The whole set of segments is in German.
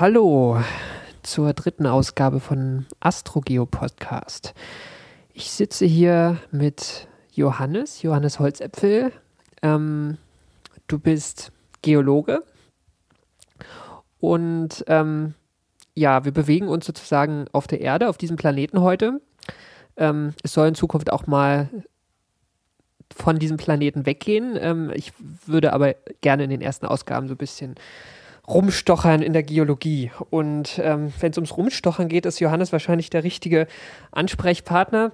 Hallo zur dritten Ausgabe von Astrogeo Podcast. Ich sitze hier mit Johannes, Johannes Holzäpfel. Ähm, du bist Geologe und ähm, ja, wir bewegen uns sozusagen auf der Erde, auf diesem Planeten heute. Ähm, es soll in Zukunft auch mal von diesem Planeten weggehen. Ähm, ich würde aber gerne in den ersten Ausgaben so ein bisschen Rumstochern in der Geologie. Und ähm, wenn es ums Rumstochern geht, ist Johannes wahrscheinlich der richtige Ansprechpartner.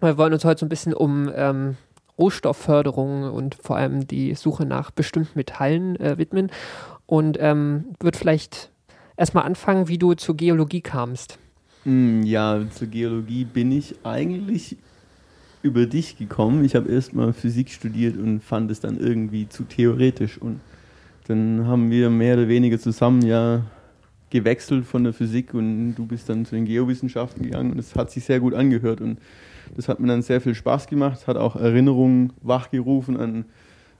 Wir wollen uns heute so ein bisschen um ähm, Rohstoffförderung und vor allem die Suche nach bestimmten Metallen äh, widmen. Und ähm, wird vielleicht erstmal anfangen, wie du zur Geologie kamst. Hm, ja, zur Geologie bin ich eigentlich über dich gekommen. Ich habe erstmal Physik studiert und fand es dann irgendwie zu theoretisch und dann haben wir mehr oder weniger zusammen ja gewechselt von der Physik und du bist dann zu den Geowissenschaften gegangen und es hat sich sehr gut angehört und das hat mir dann sehr viel Spaß gemacht, hat auch Erinnerungen wachgerufen an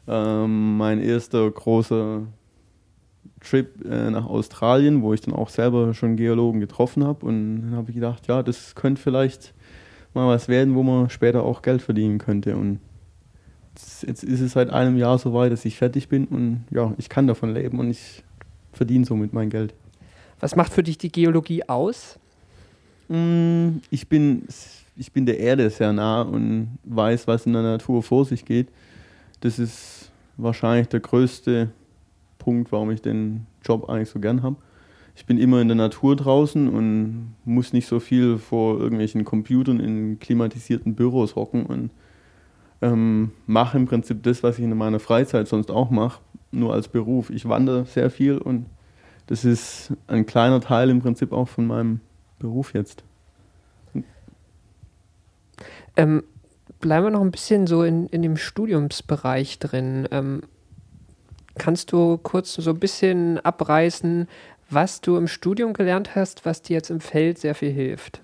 ähm, mein erster großer Trip äh, nach Australien, wo ich dann auch selber schon Geologen getroffen habe und dann habe ich gedacht, ja, das könnte vielleicht mal was werden, wo man später auch Geld verdienen könnte und jetzt ist es seit einem Jahr so weit, dass ich fertig bin und ja, ich kann davon leben und ich verdiene somit mein Geld. Was macht für dich die Geologie aus? Mm, ich bin, ich bin der Erde sehr nah und weiß, was in der Natur vor sich geht. Das ist wahrscheinlich der größte Punkt, warum ich den Job eigentlich so gern habe. Ich bin immer in der Natur draußen und muss nicht so viel vor irgendwelchen Computern in klimatisierten Büros hocken und ähm, mache im Prinzip das, was ich in meiner Freizeit sonst auch mache, nur als Beruf. Ich wandere sehr viel und das ist ein kleiner Teil im Prinzip auch von meinem Beruf jetzt. Ähm, bleiben wir noch ein bisschen so in, in dem Studiumsbereich drin. Ähm, kannst du kurz so ein bisschen abreißen, was du im Studium gelernt hast, was dir jetzt im Feld sehr viel hilft?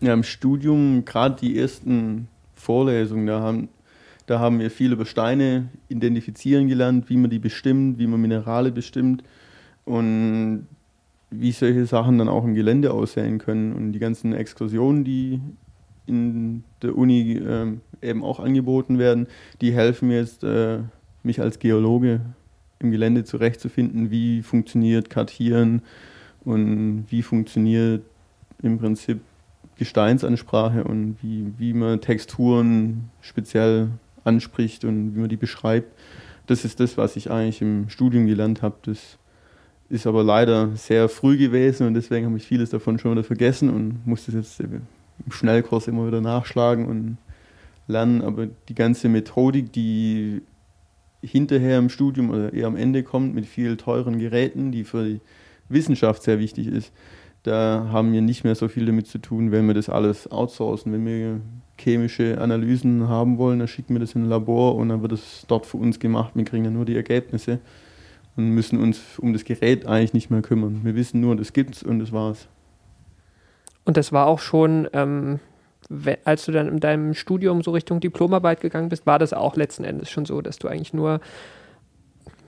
Ja, im Studium, gerade die ersten Vorlesung. Da haben, da haben wir viele über Steine identifizieren gelernt, wie man die bestimmt, wie man Minerale bestimmt und wie solche Sachen dann auch im Gelände aussehen können. Und die ganzen Exkursionen, die in der Uni äh, eben auch angeboten werden, die helfen mir jetzt, äh, mich als Geologe im Gelände zurechtzufinden, wie funktioniert Kartieren und wie funktioniert im Prinzip Gesteinsansprache und wie, wie man Texturen speziell anspricht und wie man die beschreibt. Das ist das, was ich eigentlich im Studium gelernt habe. Das ist aber leider sehr früh gewesen und deswegen habe ich vieles davon schon wieder vergessen und muss das jetzt im Schnellkurs immer wieder nachschlagen und lernen. Aber die ganze Methodik, die hinterher im Studium oder eher am Ende kommt mit vielen teuren Geräten, die für die Wissenschaft sehr wichtig ist, da haben wir nicht mehr so viel damit zu tun, wenn wir das alles outsourcen. Wenn wir chemische Analysen haben wollen, dann schicken wir das in ein Labor und dann wird es dort für uns gemacht. Wir kriegen dann nur die Ergebnisse und müssen uns um das Gerät eigentlich nicht mehr kümmern. Wir wissen nur, das gibt's und das war's. Und das war auch schon, ähm, als du dann in deinem Studium so Richtung Diplomarbeit gegangen bist, war das auch letzten Endes schon so, dass du eigentlich nur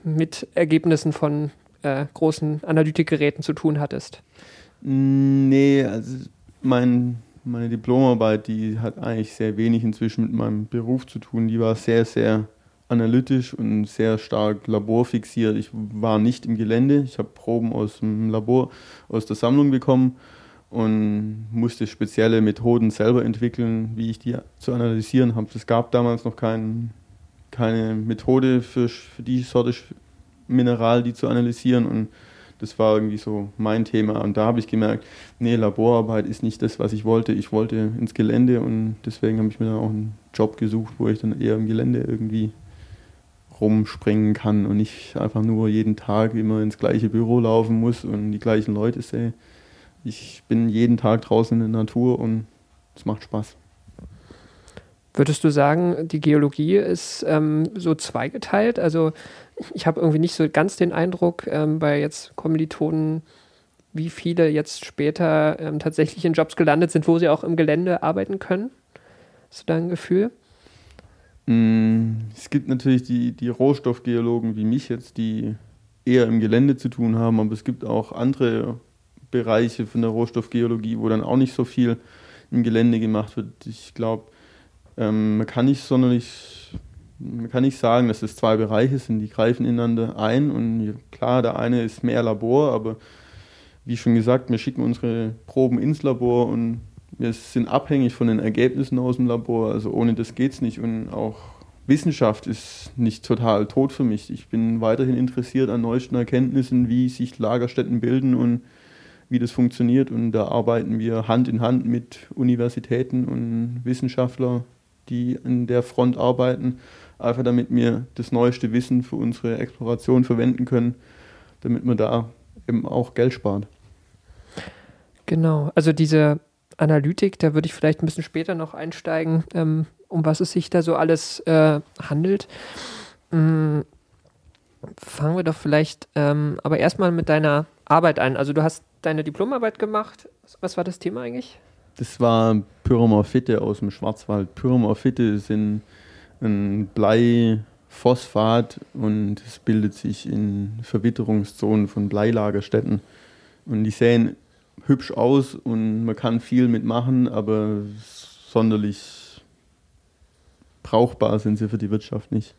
mit Ergebnissen von äh, großen Analytikgeräten zu tun hattest? Nee, also mein, meine Diplomarbeit, die hat eigentlich sehr wenig inzwischen mit meinem Beruf zu tun. Die war sehr, sehr analytisch und sehr stark laborfixiert. Ich war nicht im Gelände, ich habe Proben aus dem Labor, aus der Sammlung bekommen und musste spezielle Methoden selber entwickeln, wie ich die zu analysieren habe. Es gab damals noch kein, keine Methode für, für die Sorte Mineral, die zu analysieren und das war irgendwie so mein Thema. Und da habe ich gemerkt, nee, Laborarbeit ist nicht das, was ich wollte. Ich wollte ins Gelände und deswegen habe ich mir dann auch einen Job gesucht, wo ich dann eher im Gelände irgendwie rumspringen kann und nicht einfach nur jeden Tag immer ins gleiche Büro laufen muss und die gleichen Leute sehe. Ich bin jeden Tag draußen in der Natur und es macht Spaß. Würdest du sagen, die Geologie ist ähm, so zweigeteilt? Also ich habe irgendwie nicht so ganz den Eindruck ähm, bei jetzt Kommilitonen, wie viele jetzt später ähm, tatsächlich in Jobs gelandet sind, wo sie auch im Gelände arbeiten können. Hast du da ein Gefühl? Mm, es gibt natürlich die, die Rohstoffgeologen wie mich jetzt, die eher im Gelände zu tun haben, aber es gibt auch andere Bereiche von der Rohstoffgeologie, wo dann auch nicht so viel im Gelände gemacht wird. Ich glaube, ähm, man kann nicht sonderlich, man kann nicht sagen, dass es zwei Bereiche sind, die greifen ineinander ein und klar, der eine ist mehr Labor, aber wie schon gesagt, wir schicken unsere Proben ins Labor und wir sind abhängig von den Ergebnissen aus dem Labor, also ohne das geht es nicht und auch Wissenschaft ist nicht total tot für mich. Ich bin weiterhin interessiert an neuesten Erkenntnissen, wie sich Lagerstätten bilden und wie das funktioniert. Und da arbeiten wir Hand in Hand mit Universitäten und Wissenschaftlern, die an der Front arbeiten, einfach damit wir das neueste Wissen für unsere Exploration verwenden können, damit man da eben auch Geld spart. Genau, also diese Analytik, da würde ich vielleicht ein bisschen später noch einsteigen, ähm, um was es sich da so alles äh, handelt. Ähm, fangen wir doch vielleicht ähm, aber erstmal mit deiner Arbeit an. Also du hast deine Diplomarbeit gemacht. Was war das Thema eigentlich? Das war Pyromorphite aus dem Schwarzwald. Pyromorphite sind ein Bleiphosphat und es bildet sich in Verwitterungszonen von Bleilagerstätten. Und die sehen hübsch aus und man kann viel mitmachen, aber sonderlich brauchbar sind sie für die Wirtschaft nicht.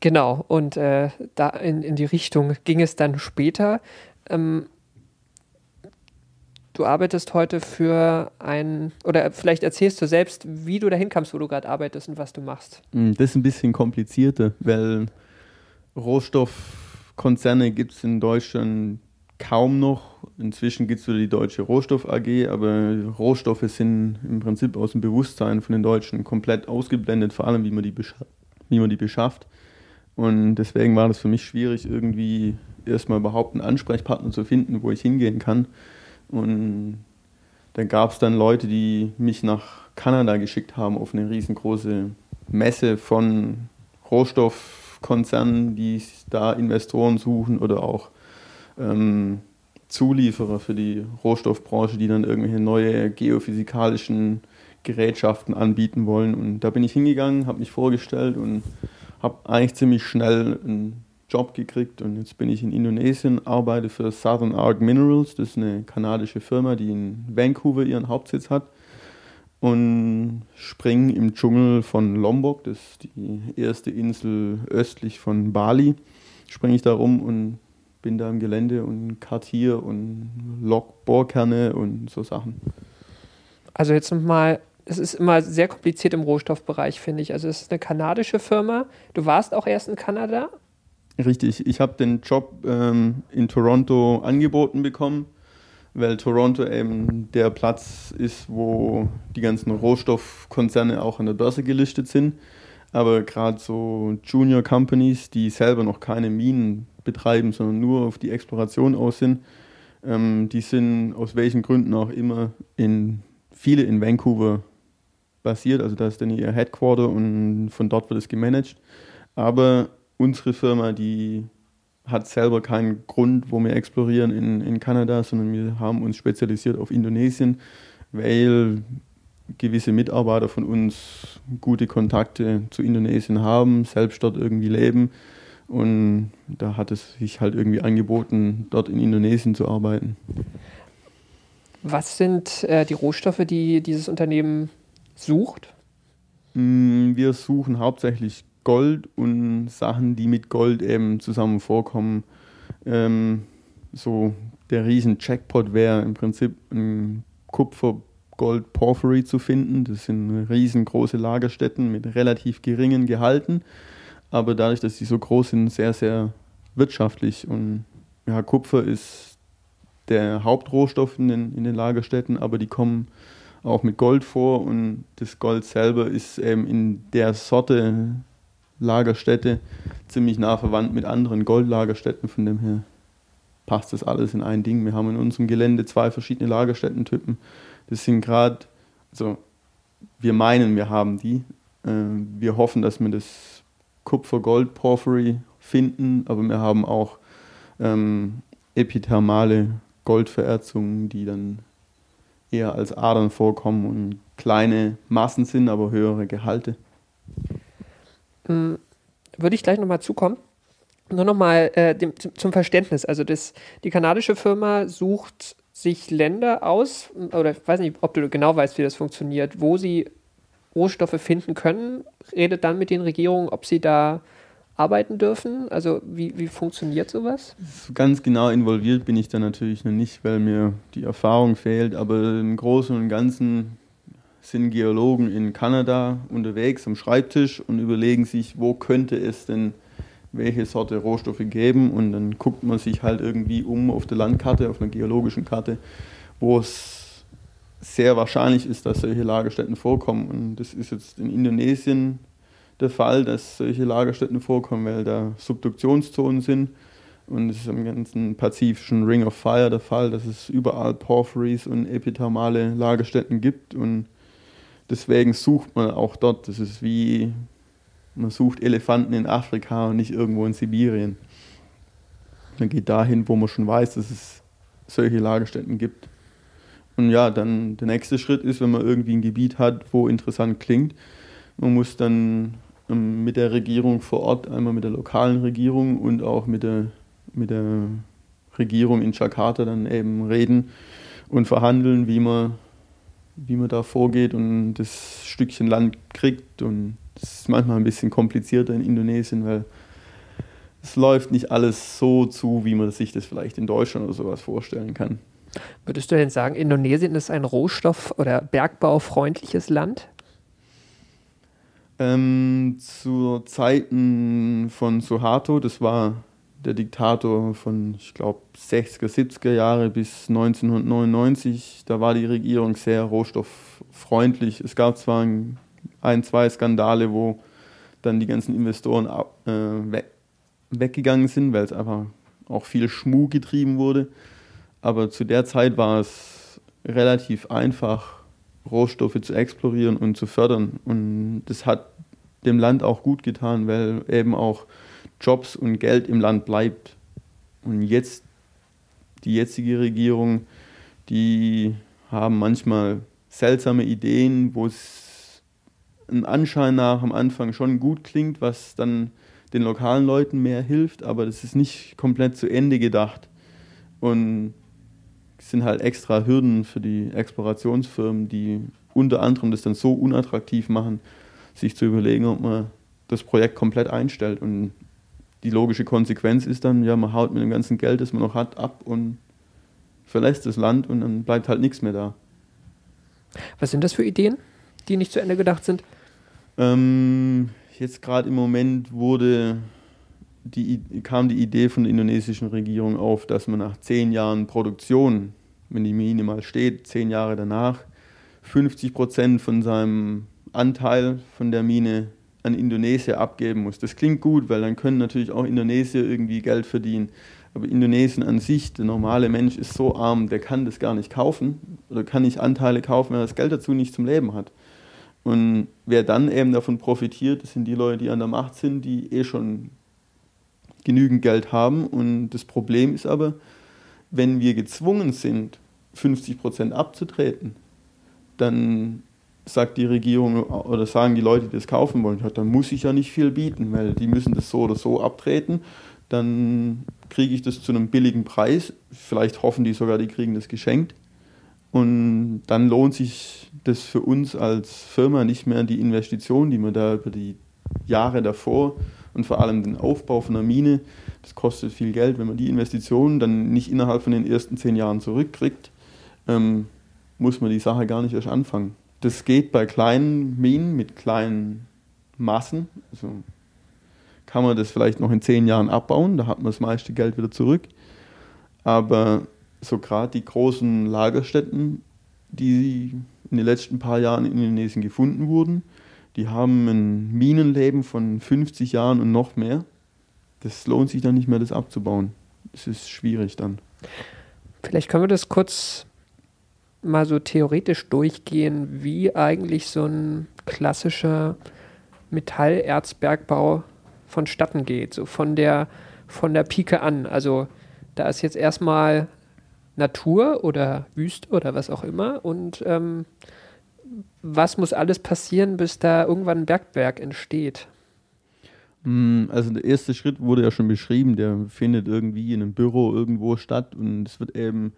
Genau, und äh, da in, in die Richtung ging es dann später. Ähm, du arbeitest heute für ein, oder vielleicht erzählst du selbst, wie du dahin kamst, wo du gerade arbeitest und was du machst. Hm, das ist ein bisschen komplizierter, weil Rohstoffkonzerne gibt es in Deutschland kaum noch. Inzwischen gibt es wieder die Deutsche Rohstoff AG, aber Rohstoffe sind im Prinzip aus dem Bewusstsein von den Deutschen komplett ausgeblendet, vor allem wie man die, wie man die beschafft. Und deswegen war das für mich schwierig, irgendwie erstmal überhaupt einen Ansprechpartner zu finden, wo ich hingehen kann. Und dann gab es dann Leute, die mich nach Kanada geschickt haben auf eine riesengroße Messe von Rohstoffkonzernen, die da Investoren suchen oder auch ähm, Zulieferer für die Rohstoffbranche, die dann irgendwelche neue geophysikalischen Gerätschaften anbieten wollen. Und da bin ich hingegangen, habe mich vorgestellt und habe eigentlich ziemlich schnell einen Job gekriegt. Und jetzt bin ich in Indonesien, arbeite für Southern Arc Minerals. Das ist eine kanadische Firma, die in Vancouver ihren Hauptsitz hat. Und springe im Dschungel von Lombok, das ist die erste Insel östlich von Bali, springe ich da rum und bin da im Gelände und kartiere und log Bohrkerne und so Sachen. Also jetzt nochmal, es ist immer sehr kompliziert im Rohstoffbereich, finde ich. Also es ist eine kanadische Firma. Du warst auch erst in Kanada? Richtig, ich habe den Job ähm, in Toronto angeboten bekommen, weil Toronto eben der Platz ist, wo die ganzen Rohstoffkonzerne auch an der Börse gelistet sind. Aber gerade so Junior Companies, die selber noch keine Minen betreiben, sondern nur auf die Exploration aus sind. Ähm, die sind aus welchen Gründen auch immer in viele in Vancouver basiert, also da ist dann ihr Headquarter und von dort wird es gemanagt. Aber unsere Firma, die hat selber keinen Grund, wo wir explorieren in, in Kanada, sondern wir haben uns spezialisiert auf Indonesien, weil gewisse Mitarbeiter von uns gute Kontakte zu Indonesien haben, selbst dort irgendwie leben und da hat es sich halt irgendwie angeboten, dort in Indonesien zu arbeiten. Was sind äh, die Rohstoffe, die dieses Unternehmen sucht? Mm, wir suchen hauptsächlich Gold und Sachen, die mit Gold eben zusammen vorkommen. Ähm, so der riesen Jackpot wäre im Prinzip ein Kupfer-Gold-Porphyry zu finden. Das sind riesengroße Lagerstätten mit relativ geringen Gehalten aber dadurch, dass sie so groß sind, sehr, sehr wirtschaftlich. Und ja, Kupfer ist der Hauptrohstoff in den, in den Lagerstätten, aber die kommen auch mit Gold vor und das Gold selber ist eben in der Sorte Lagerstätte ziemlich nah verwandt mit anderen Goldlagerstätten, von dem her passt das alles in ein Ding. Wir haben in unserem Gelände zwei verschiedene Lagerstättentypen. Das sind gerade, also wir meinen, wir haben die. Äh, wir hoffen, dass wir das Kupfer, Gold, Porphyry finden, aber wir haben auch ähm, epithermale Goldvererzungen, die dann eher als Adern vorkommen und kleine Massen sind, aber höhere Gehalte. Hm, würde ich gleich nochmal zukommen. nur nochmal äh, zum Verständnis. Also das, die kanadische Firma sucht sich Länder aus, oder ich weiß nicht, ob du genau weißt, wie das funktioniert, wo sie Rohstoffe finden können, redet dann mit den Regierungen, ob sie da arbeiten dürfen? Also wie, wie funktioniert sowas? Ganz genau involviert bin ich da natürlich noch nicht, weil mir die Erfahrung fehlt, aber im Großen und Ganzen sind Geologen in Kanada unterwegs am Schreibtisch und überlegen sich, wo könnte es denn welche Sorte Rohstoffe geben und dann guckt man sich halt irgendwie um auf der Landkarte, auf einer geologischen Karte, wo es sehr wahrscheinlich ist, dass solche Lagerstätten vorkommen. Und das ist jetzt in Indonesien der Fall, dass solche Lagerstätten vorkommen, weil da Subduktionszonen sind. Und es ist im ganzen pazifischen Ring of Fire der Fall, dass es überall Porphyries und epithermale Lagerstätten gibt. Und deswegen sucht man auch dort. Das ist wie, man sucht Elefanten in Afrika und nicht irgendwo in Sibirien. Man geht dahin, wo man schon weiß, dass es solche Lagerstätten gibt. Und ja, dann der nächste Schritt ist, wenn man irgendwie ein Gebiet hat, wo interessant klingt, man muss dann ähm, mit der Regierung vor Ort, einmal mit der lokalen Regierung und auch mit der, mit der Regierung in Jakarta dann eben reden und verhandeln, wie man, wie man da vorgeht und das Stückchen Land kriegt. Und das ist manchmal ein bisschen komplizierter in Indonesien, weil es läuft nicht alles so zu, wie man sich das vielleicht in Deutschland oder sowas vorstellen kann. Würdest du denn sagen, Indonesien ist ein rohstoff- oder bergbaufreundliches Land? Ähm, zu Zeiten von Suharto, das war der Diktator von, ich glaube, 60er, 70er Jahre bis 1999, da war die Regierung sehr rohstofffreundlich. Es gab zwar ein, ein zwei Skandale, wo dann die ganzen Investoren äh, we weggegangen sind, weil es einfach auch viel Schmuh getrieben wurde. Aber zu der Zeit war es relativ einfach, Rohstoffe zu explorieren und zu fördern. Und das hat dem Land auch gut getan, weil eben auch Jobs und Geld im Land bleibt. Und jetzt, die jetzige Regierung, die haben manchmal seltsame Ideen, wo es im Anschein nach am Anfang schon gut klingt, was dann den lokalen Leuten mehr hilft, aber das ist nicht komplett zu Ende gedacht. Und es sind halt extra Hürden für die Explorationsfirmen, die unter anderem das dann so unattraktiv machen, sich zu überlegen, ob man das Projekt komplett einstellt. Und die logische Konsequenz ist dann, ja, man haut mit dem ganzen Geld, das man noch hat, ab und verlässt das Land und dann bleibt halt nichts mehr da. Was sind das für Ideen, die nicht zu Ende gedacht sind? Ähm, jetzt gerade im Moment wurde die, kam die Idee von der indonesischen Regierung auf, dass man nach zehn Jahren Produktion, wenn die Mine mal steht, zehn Jahre danach, 50 Prozent von seinem Anteil von der Mine an Indonesien abgeben muss. Das klingt gut, weil dann können natürlich auch Indonesier irgendwie Geld verdienen. Aber Indonesien an sich, der normale Mensch ist so arm, der kann das gar nicht kaufen oder kann nicht Anteile kaufen, wenn er das Geld dazu nicht zum Leben hat. Und wer dann eben davon profitiert, das sind die Leute, die an der Macht sind, die eh schon genügend Geld haben. Und das Problem ist aber, wenn wir gezwungen sind, 50 Prozent abzutreten, dann sagt die Regierung oder sagen die Leute, die das kaufen wollen, dann muss ich ja nicht viel bieten, weil die müssen das so oder so abtreten. Dann kriege ich das zu einem billigen Preis. Vielleicht hoffen die sogar, die kriegen das geschenkt. Und dann lohnt sich das für uns als Firma nicht mehr die Investition, die man da über die Jahre davor und vor allem den Aufbau von einer Mine, das kostet viel Geld. Wenn man die Investitionen dann nicht innerhalb von den ersten zehn Jahren zurückkriegt, ähm, muss man die Sache gar nicht erst anfangen. Das geht bei kleinen Minen mit kleinen Massen. Also kann man das vielleicht noch in zehn Jahren abbauen, da hat man das meiste Geld wieder zurück. Aber so gerade die großen Lagerstätten, die in den letzten paar Jahren in Indonesien gefunden wurden, die haben ein Minenleben von 50 Jahren und noch mehr. Das lohnt sich dann nicht mehr, das abzubauen. Es ist schwierig dann. Vielleicht können wir das kurz mal so theoretisch durchgehen, wie eigentlich so ein klassischer Metallerzbergbau vonstatten geht, so von der, von der Pike an. Also da ist jetzt erstmal Natur oder Wüste oder was auch immer und ähm, was muss alles passieren, bis da irgendwann ein Bergwerk entsteht? Mm, also der erste Schritt wurde ja schon beschrieben, der findet irgendwie in einem Büro irgendwo statt und es wird eben,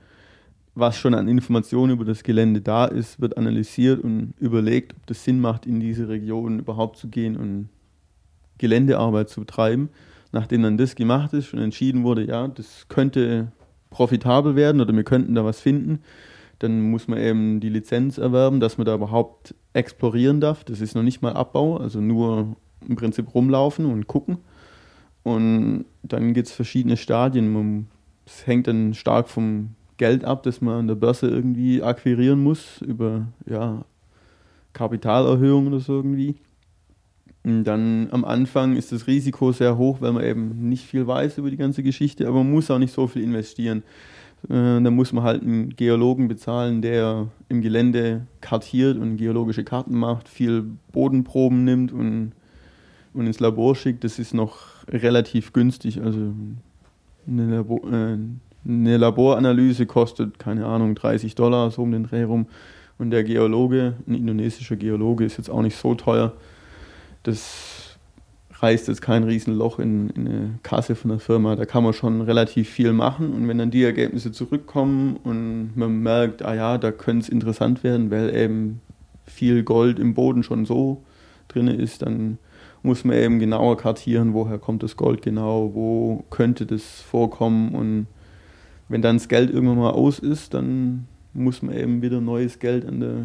was schon an Informationen über das Gelände da ist, wird analysiert und überlegt, ob das Sinn macht, in diese Region überhaupt zu gehen und Geländearbeit zu betreiben. Nachdem dann das gemacht ist und entschieden wurde, ja, das könnte profitabel werden oder wir könnten da was finden, dann muss man eben die Lizenz erwerben, dass man da überhaupt explorieren darf. Das ist noch nicht mal Abbau, also nur im Prinzip rumlaufen und gucken. Und dann gibt es verschiedene Stadien. Es hängt dann stark vom Geld ab, das man an der Börse irgendwie akquirieren muss, über ja, Kapitalerhöhung oder so irgendwie. Und dann am Anfang ist das Risiko sehr hoch, weil man eben nicht viel weiß über die ganze Geschichte, aber man muss auch nicht so viel investieren. Äh, da muss man halt einen Geologen bezahlen, der im Gelände kartiert und geologische Karten macht, viel Bodenproben nimmt und, und ins Labor schickt. Das ist noch relativ günstig. Also eine, Labor, äh, eine Laboranalyse kostet, keine Ahnung, 30 Dollar, so um den Dreh rum. Und der Geologe, ein indonesischer Geologe, ist jetzt auch nicht so teuer. Das reißt jetzt kein Riesenloch in, in eine Kasse von der Firma. Da kann man schon relativ viel machen. Und wenn dann die Ergebnisse zurückkommen und man merkt, ah ja, da könnte es interessant werden, weil eben viel Gold im Boden schon so drin ist, dann muss man eben genauer kartieren, woher kommt das Gold genau, wo könnte das vorkommen. Und wenn dann das Geld irgendwann mal aus ist, dann muss man eben wieder neues Geld an der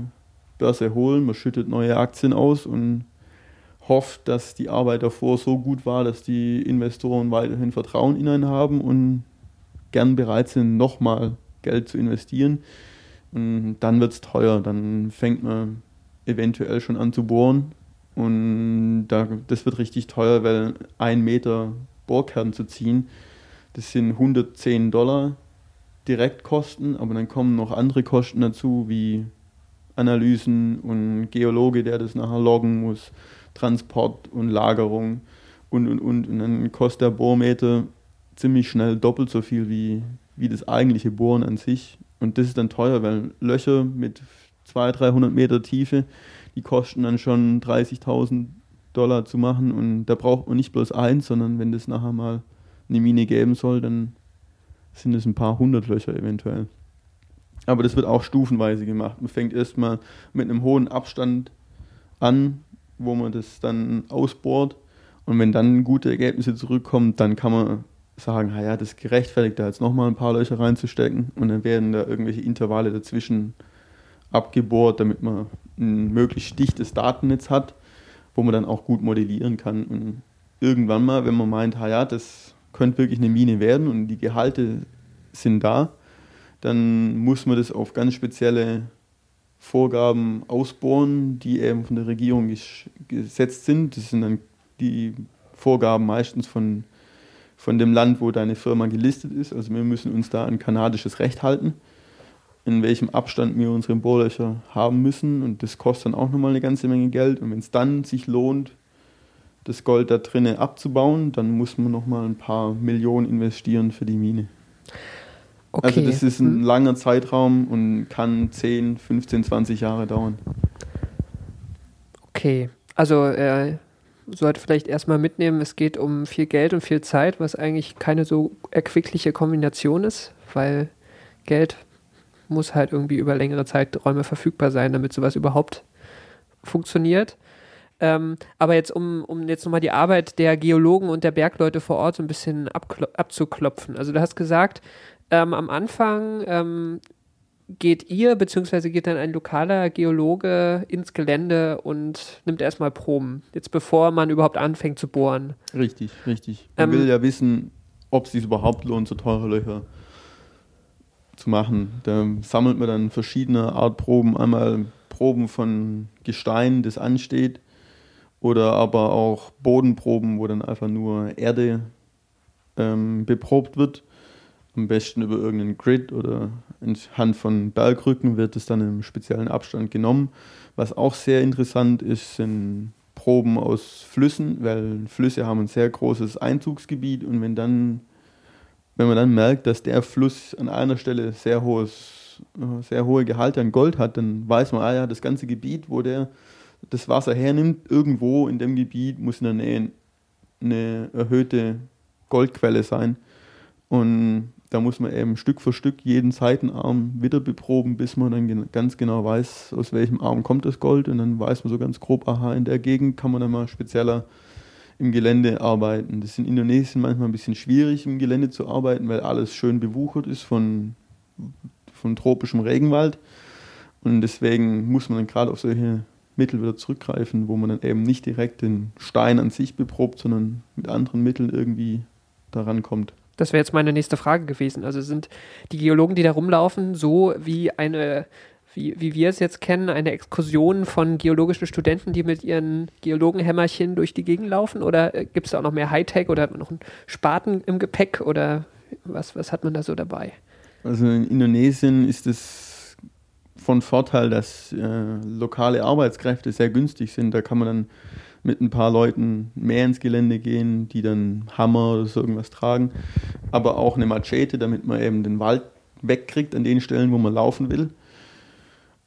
Börse holen. Man schüttet neue Aktien aus und hofft, dass die Arbeit davor so gut war, dass die Investoren weiterhin Vertrauen in einen haben und gern bereit sind, nochmal Geld zu investieren. Und dann wird es teuer, dann fängt man eventuell schon an zu bohren. Und da, das wird richtig teuer, weil ein Meter Bohrkern zu ziehen, das sind 110 Dollar Direktkosten, aber dann kommen noch andere Kosten dazu, wie Analysen und Geologe, der das nachher loggen muss, Transport und Lagerung und und und. Und dann kostet der Bohrmeter ziemlich schnell doppelt so viel wie, wie das eigentliche Bohren an sich. Und das ist dann teuer, weil Löcher mit 200, 300 Meter Tiefe, die kosten dann schon 30.000 Dollar zu machen. Und da braucht man nicht bloß eins, sondern wenn das nachher mal eine Mine geben soll, dann sind es ein paar hundert Löcher eventuell. Aber das wird auch stufenweise gemacht. Man fängt erstmal mit einem hohen Abstand an, wo man das dann ausbohrt. Und wenn dann gute Ergebnisse zurückkommen, dann kann man sagen, ja, das ist gerechtfertigt, da jetzt nochmal ein paar Löcher reinzustecken. Und dann werden da irgendwelche Intervalle dazwischen abgebohrt, damit man ein möglichst dichtes Datennetz hat, wo man dann auch gut modellieren kann. Und irgendwann mal, wenn man meint, ja, das könnte wirklich eine Mine werden und die Gehalte sind da, dann muss man das auf ganz spezielle Vorgaben ausbohren, die eben von der Regierung gesetzt sind. Das sind dann die Vorgaben meistens von, von dem Land, wo deine Firma gelistet ist. Also wir müssen uns da an kanadisches Recht halten, in welchem Abstand wir unsere Bohrlöcher haben müssen. Und das kostet dann auch nochmal eine ganze Menge Geld. Und wenn es dann sich lohnt, das Gold da drinnen abzubauen, dann muss man nochmal ein paar Millionen investieren für die Mine. Okay. Also das ist ein hm. langer Zeitraum und kann 10, 15, 20 Jahre dauern. Okay, also äh, sollte vielleicht erstmal mitnehmen, es geht um viel Geld und viel Zeit, was eigentlich keine so erquickliche Kombination ist, weil Geld muss halt irgendwie über längere Zeiträume verfügbar sein, damit sowas überhaupt funktioniert. Ähm, aber jetzt, um, um jetzt nochmal die Arbeit der Geologen und der Bergleute vor Ort so ein bisschen abzuklopfen. Also du hast gesagt, ähm, am Anfang ähm, geht ihr, beziehungsweise geht dann ein lokaler Geologe ins Gelände und nimmt erstmal Proben, jetzt bevor man überhaupt anfängt zu bohren. Richtig, richtig. Man ähm, will ja wissen, ob es sich überhaupt lohnt, so teure Löcher zu machen. Da sammelt man dann verschiedene Art Proben. Einmal Proben von Gestein, das ansteht, oder aber auch Bodenproben, wo dann einfach nur Erde ähm, beprobt wird am besten über irgendeinen Grid oder anhand von Bergrücken wird es dann im speziellen Abstand genommen. Was auch sehr interessant ist, sind Proben aus Flüssen, weil Flüsse haben ein sehr großes Einzugsgebiet und wenn dann, wenn man dann merkt, dass der Fluss an einer Stelle sehr hohes, sehr hohe Gehalte an Gold hat, dann weiß man, ah ja, das ganze Gebiet, wo der das Wasser hernimmt, irgendwo in dem Gebiet muss in der Nähe eine erhöhte Goldquelle sein. Und da muss man eben Stück für Stück jeden Seitenarm wieder beproben, bis man dann ganz genau weiß, aus welchem Arm kommt das Gold. Und dann weiß man so ganz grob, aha, in der Gegend kann man dann mal spezieller im Gelände arbeiten. Das ist in Indonesien manchmal ein bisschen schwierig, im Gelände zu arbeiten, weil alles schön bewuchert ist von, von tropischem Regenwald. Und deswegen muss man dann gerade auf solche Mittel wieder zurückgreifen, wo man dann eben nicht direkt den Stein an sich beprobt, sondern mit anderen Mitteln irgendwie daran kommt. Das wäre jetzt meine nächste Frage gewesen. Also sind die Geologen, die da rumlaufen, so wie eine, wie, wie wir es jetzt kennen, eine Exkursion von geologischen Studenten, die mit ihren Geologenhämmerchen durch die Gegend laufen? Oder äh, gibt es da auch noch mehr Hightech oder hat man noch einen Spaten im Gepäck oder was, was hat man da so dabei? Also in Indonesien ist es von Vorteil, dass äh, lokale Arbeitskräfte sehr günstig sind. Da kann man dann mit ein paar Leuten mehr ins Gelände gehen, die dann Hammer oder so irgendwas tragen, aber auch eine Machete, damit man eben den Wald wegkriegt an den Stellen, wo man laufen will.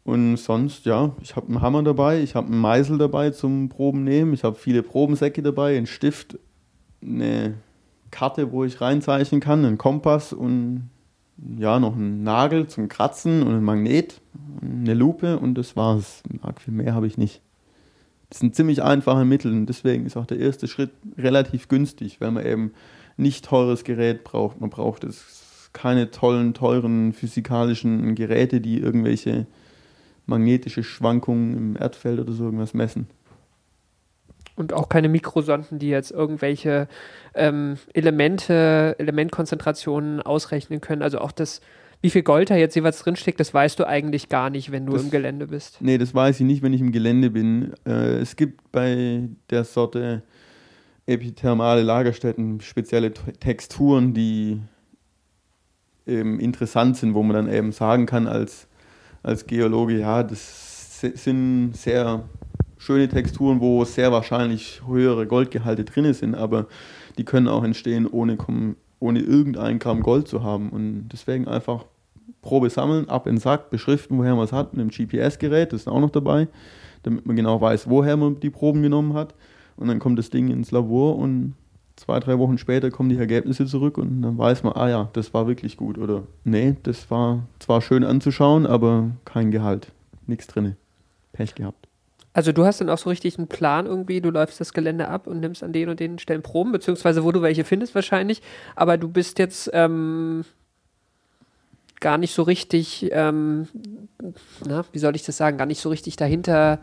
Und sonst, ja, ich habe einen Hammer dabei, ich habe einen Meißel dabei zum Proben nehmen, ich habe viele Probensäcke dabei, einen Stift, eine Karte, wo ich reinzeichnen kann, einen Kompass und ja, noch einen Nagel zum Kratzen und ein Magnet, eine Lupe und das war's. Arg viel mehr habe ich nicht. Das sind ziemlich einfache Mittel und deswegen ist auch der erste Schritt relativ günstig, weil man eben nicht teures Gerät braucht. Man braucht es keine tollen, teuren physikalischen Geräte, die irgendwelche magnetische Schwankungen im Erdfeld oder so irgendwas messen. Und auch keine Mikrosonden, die jetzt irgendwelche ähm, Elemente, Elementkonzentrationen ausrechnen können. Also auch das wie viel Gold da jetzt jeweils drinsteckt, das weißt du eigentlich gar nicht, wenn du das, im Gelände bist. Nee, das weiß ich nicht, wenn ich im Gelände bin. Äh, es gibt bei der Sorte epithermale Lagerstätten spezielle Texturen, die eben interessant sind, wo man dann eben sagen kann als, als Geologe, ja, das sind sehr schöne Texturen, wo sehr wahrscheinlich höhere Goldgehalte drin sind, aber die können auch entstehen ohne ohne irgendein Gramm Gold zu haben. Und deswegen einfach Probe sammeln, ab in den Sack, beschriften, woher man es hat, mit einem GPS-Gerät, das ist auch noch dabei, damit man genau weiß, woher man die Proben genommen hat. Und dann kommt das Ding ins Labor und zwei, drei Wochen später kommen die Ergebnisse zurück und dann weiß man, ah ja, das war wirklich gut. Oder nee, das war zwar schön anzuschauen, aber kein Gehalt. Nichts drin. Pech gehabt. Also du hast dann auch so richtig einen Plan irgendwie, du läufst das Gelände ab und nimmst an den und den Stellen Proben, beziehungsweise wo du welche findest wahrscheinlich, aber du bist jetzt ähm, gar nicht so richtig, ähm, na, wie soll ich das sagen, gar nicht so richtig dahinter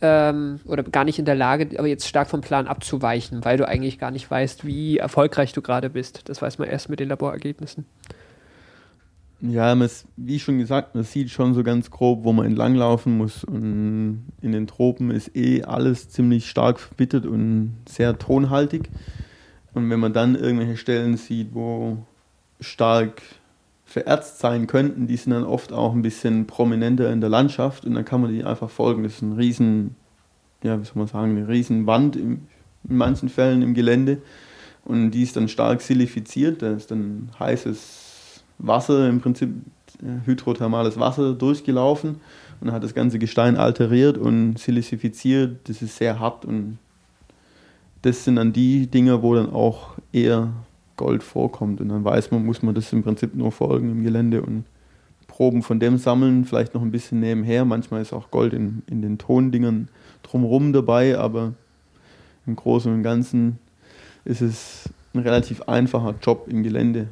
ähm, oder gar nicht in der Lage, aber jetzt stark vom Plan abzuweichen, weil du eigentlich gar nicht weißt, wie erfolgreich du gerade bist. Das weiß man erst mit den Laborergebnissen. Ja, man wie schon gesagt, man sieht schon so ganz grob, wo man entlanglaufen muss. Und in den Tropen ist eh alles ziemlich stark verbittert und sehr tonhaltig. Und wenn man dann irgendwelche Stellen sieht, wo stark vererzt sein könnten, die sind dann oft auch ein bisschen prominenter in der Landschaft und dann kann man die einfach folgen. Das ist ein riesen, ja, wie soll man sagen, eine riesen Wand im, in manchen Fällen im Gelände und die ist dann stark silifiziert, da ist dann heißes Wasser, im Prinzip äh, hydrothermales Wasser durchgelaufen und hat das ganze Gestein alteriert und silicifiziert. Das ist sehr hart und das sind dann die Dinge, wo dann auch eher Gold vorkommt. Und dann weiß man, muss man das im Prinzip nur folgen im Gelände und Proben von dem sammeln, vielleicht noch ein bisschen nebenher. Manchmal ist auch Gold in, in den Tondingern drumherum dabei, aber im Großen und Ganzen ist es ein relativ einfacher Job im Gelände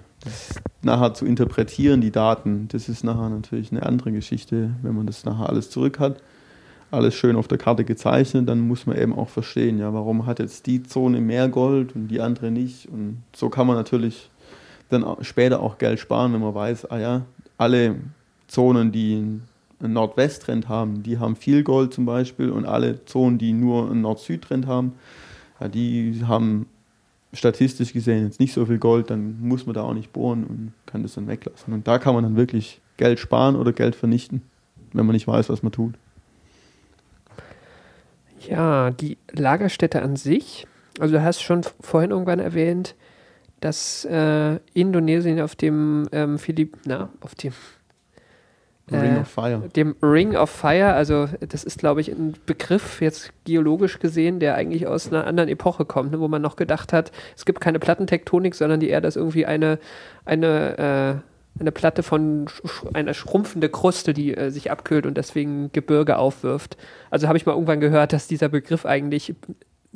nachher zu interpretieren, die Daten, das ist nachher natürlich eine andere Geschichte, wenn man das nachher alles zurück hat, alles schön auf der Karte gezeichnet, dann muss man eben auch verstehen, ja, warum hat jetzt die Zone mehr Gold und die andere nicht. Und so kann man natürlich dann später auch Geld sparen, wenn man weiß, ah ja, alle Zonen, die einen Nord-West-Trend haben, die haben viel Gold zum Beispiel und alle Zonen, die nur einen Nord-Süd-Trend haben, ja, die haben statistisch gesehen jetzt nicht so viel Gold, dann muss man da auch nicht bohren und kann das dann weglassen. Und da kann man dann wirklich Geld sparen oder Geld vernichten, wenn man nicht weiß, was man tut. Ja, die Lagerstätte an sich, also du hast schon vorhin irgendwann erwähnt, dass äh, Indonesien auf dem ähm, Philipp, na, auf dem Ring of Fire. Dem Ring of Fire, also das ist, glaube ich, ein Begriff jetzt geologisch gesehen, der eigentlich aus einer anderen Epoche kommt, ne, wo man noch gedacht hat, es gibt keine Plattentektonik, sondern die Erde ist irgendwie eine, eine, äh, eine Platte von sch einer schrumpfende Kruste, die äh, sich abkühlt und deswegen Gebirge aufwirft. Also habe ich mal irgendwann gehört, dass dieser Begriff eigentlich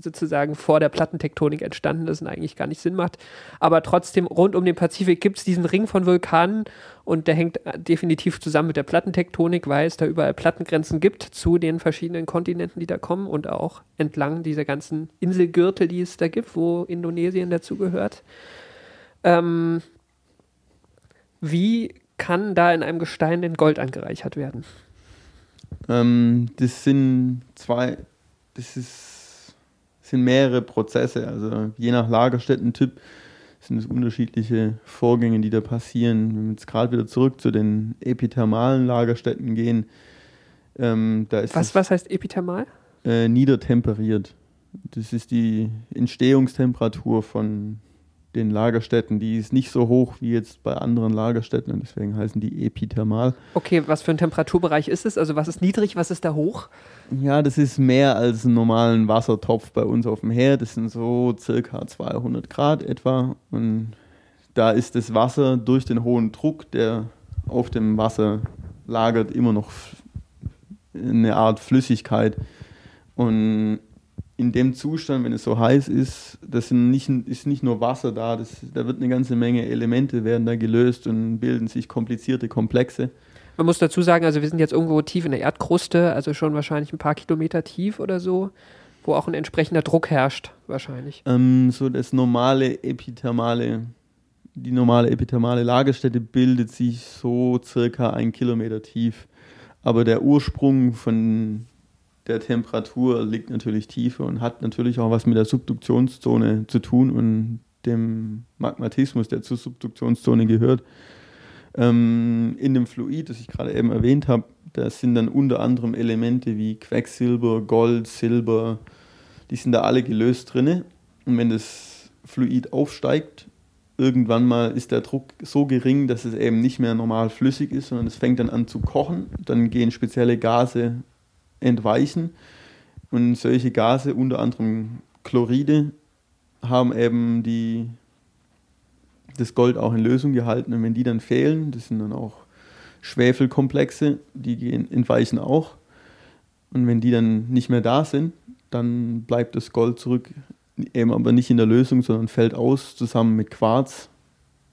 sozusagen vor der Plattentektonik entstanden ist und eigentlich gar nicht Sinn macht. Aber trotzdem, rund um den Pazifik gibt es diesen Ring von Vulkanen und der hängt definitiv zusammen mit der Plattentektonik, weil es da überall Plattengrenzen gibt zu den verschiedenen Kontinenten, die da kommen und auch entlang dieser ganzen Inselgürtel, die es da gibt, wo Indonesien dazugehört. Ähm, wie kann da in einem Gestein denn Gold angereichert werden? Ähm, das sind zwei, das ist sind mehrere Prozesse. Also je nach Lagerstättentyp sind es unterschiedliche Vorgänge, die da passieren. Wenn wir jetzt gerade wieder zurück zu den epithermalen Lagerstätten gehen, ähm, da ist was, was heißt epithermal? Äh, niedertemperiert. Das ist die Entstehungstemperatur von den Lagerstätten. Die ist nicht so hoch wie jetzt bei anderen Lagerstätten und deswegen heißen die epithermal. Okay, was für ein Temperaturbereich ist es? Also was ist niedrig, was ist da hoch? Ja, das ist mehr als einen normalen Wassertopf bei uns auf dem Herd. Das sind so circa 200 Grad etwa und da ist das Wasser durch den hohen Druck, der auf dem Wasser lagert, immer noch eine Art Flüssigkeit. Und in dem Zustand, wenn es so heiß ist, das sind nicht, ist nicht nur Wasser da, das, da wird eine ganze Menge Elemente werden da gelöst und bilden sich komplizierte Komplexe. Man muss dazu sagen, also wir sind jetzt irgendwo tief in der Erdkruste, also schon wahrscheinlich ein paar Kilometer tief oder so, wo auch ein entsprechender Druck herrscht, wahrscheinlich. Ähm, so das normale epithermale, die normale epithermale Lagerstätte bildet sich so circa ein Kilometer tief. Aber der Ursprung von der Temperatur liegt natürlich tiefer und hat natürlich auch was mit der Subduktionszone zu tun und dem Magmatismus, der zur Subduktionszone gehört. Ähm, in dem Fluid, das ich gerade eben erwähnt habe, da sind dann unter anderem Elemente wie Quecksilber, Gold, Silber, die sind da alle gelöst drin. Und wenn das Fluid aufsteigt, irgendwann mal ist der Druck so gering, dass es eben nicht mehr normal flüssig ist, sondern es fängt dann an zu kochen. Dann gehen spezielle Gase entweichen. Und solche Gase, unter anderem Chloride, haben eben die, das Gold auch in Lösung gehalten. Und wenn die dann fehlen, das sind dann auch Schwefelkomplexe, die entweichen auch. Und wenn die dann nicht mehr da sind, dann bleibt das Gold zurück, eben aber nicht in der Lösung, sondern fällt aus zusammen mit Quarz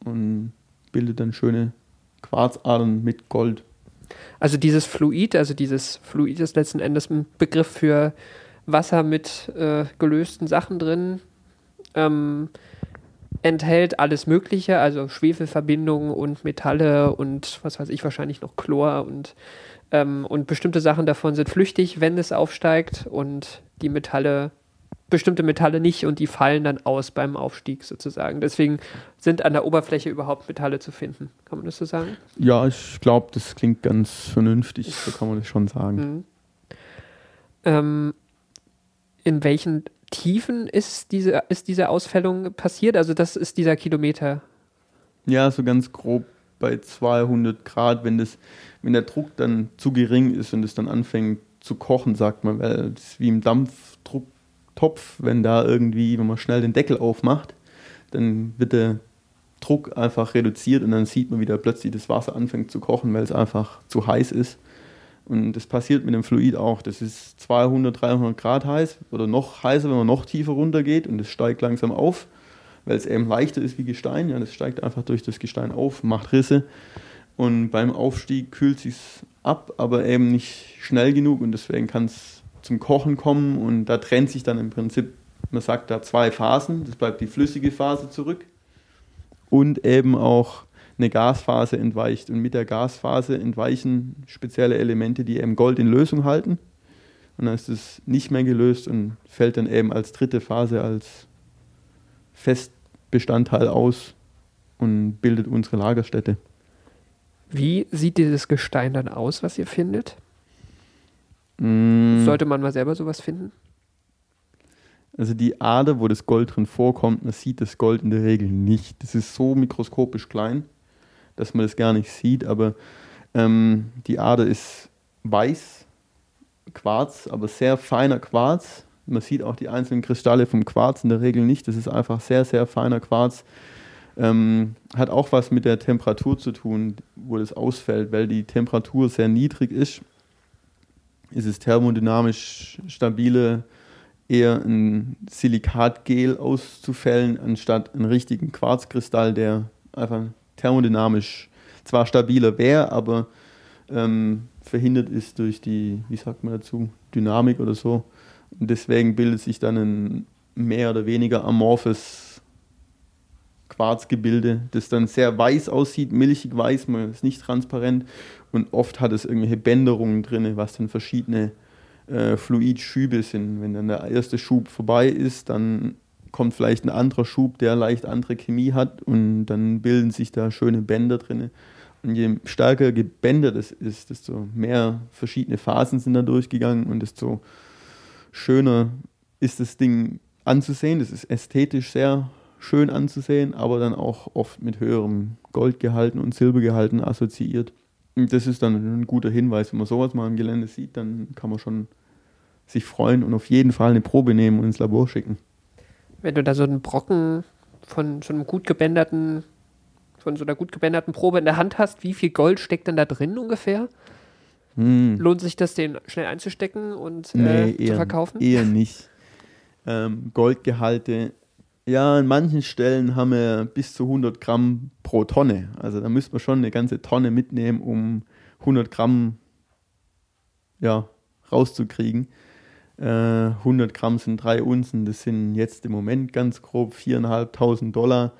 und bildet dann schöne Quarzadern mit Gold. Also dieses Fluid, also dieses Fluid ist letzten Endes ein Begriff für Wasser mit äh, gelösten Sachen drin. Ähm, enthält alles Mögliche, also Schwefelverbindungen und Metalle und was weiß ich, wahrscheinlich noch Chlor und, ähm, und bestimmte Sachen davon sind flüchtig, wenn es aufsteigt und die Metalle bestimmte Metalle nicht und die fallen dann aus beim Aufstieg sozusagen. Deswegen sind an der Oberfläche überhaupt Metalle zu finden. Kann man das so sagen? Ja, ich glaube, das klingt ganz vernünftig, so kann man das schon sagen. Mhm. Ähm, in welchen Tiefen ist diese, ist diese Ausfällung passiert? Also das ist dieser Kilometer. Ja, so ganz grob bei 200 Grad, wenn, das, wenn der Druck dann zu gering ist und es dann anfängt zu kochen, sagt man, weil es wie im Dampfdruck Topf, wenn da irgendwie, wenn man schnell den Deckel aufmacht, dann wird der Druck einfach reduziert und dann sieht man, wie da plötzlich das Wasser anfängt zu kochen, weil es einfach zu heiß ist. Und das passiert mit dem Fluid auch. Das ist 200, 300 Grad heiß oder noch heißer, wenn man noch tiefer runter geht und es steigt langsam auf, weil es eben leichter ist wie Gestein. Ja, das steigt einfach durch das Gestein auf, macht Risse. Und beim Aufstieg kühlt sich ab, aber eben nicht schnell genug und deswegen kann es zum Kochen kommen und da trennt sich dann im Prinzip, man sagt da zwei Phasen, das bleibt die flüssige Phase zurück und eben auch eine Gasphase entweicht. Und mit der Gasphase entweichen spezielle Elemente, die eben Gold in Lösung halten. Und dann ist es nicht mehr gelöst und fällt dann eben als dritte Phase, als Festbestandteil aus und bildet unsere Lagerstätte. Wie sieht dieses Gestein dann aus, was ihr findet? Mm. Sollte man mal selber sowas finden? Also die Ader, wo das Gold drin vorkommt, man sieht das Gold in der Regel nicht. Das ist so mikroskopisch klein, dass man das gar nicht sieht, aber Ähm, die Ader ist weiß, Quarz, aber sehr feiner Quarz. Man sieht auch die einzelnen Kristalle vom Quarz in der Regel nicht. Das ist einfach sehr, sehr feiner Quarz. Ähm, hat auch was mit der Temperatur zu tun, wo das ausfällt, weil die Temperatur sehr niedrig ist. Ist es thermodynamisch stabile, eher ein Silikatgel auszufällen, anstatt einen richtigen Quarzkristall, der einfach thermodynamisch zwar stabiler wäre, aber ähm, verhindert ist durch die, wie sagt man dazu, Dynamik oder so. Und deswegen bildet sich dann ein mehr oder weniger amorphes Quarzgebilde, das dann sehr weiß aussieht, milchig weiß, man ist nicht transparent und oft hat es irgendwelche Bänderungen drin, was dann verschiedene äh, Fluidschübe sind. Wenn dann der erste Schub vorbei ist, dann kommt vielleicht ein anderer Schub, der leicht andere Chemie hat und dann bilden sich da schöne Bänder drin. Und je stärker gebändert es ist, desto mehr verschiedene Phasen sind da durchgegangen und desto schöner ist das Ding anzusehen. Das ist ästhetisch sehr schön anzusehen, aber dann auch oft mit höherem Goldgehalten und Silbergehalten assoziiert. Und das ist dann ein guter Hinweis, wenn man sowas mal im Gelände sieht, dann kann man schon sich freuen und auf jeden Fall eine Probe nehmen und ins Labor schicken. Wenn du da so einen Brocken von so einem gut gebänderten, von so einer gut gebänderten Probe in der Hand hast, wie viel Gold steckt denn da drin ungefähr? Hm. Lohnt sich das, den schnell einzustecken und nee, äh, zu verkaufen? Eher nicht. Ähm, Goldgehalte ja, an manchen Stellen haben wir bis zu 100 Gramm pro Tonne. Also da müsste man schon eine ganze Tonne mitnehmen, um 100 Gramm ja, rauszukriegen. Äh, 100 Gramm sind drei Unzen, das sind jetzt im Moment ganz grob 4.500 Dollar.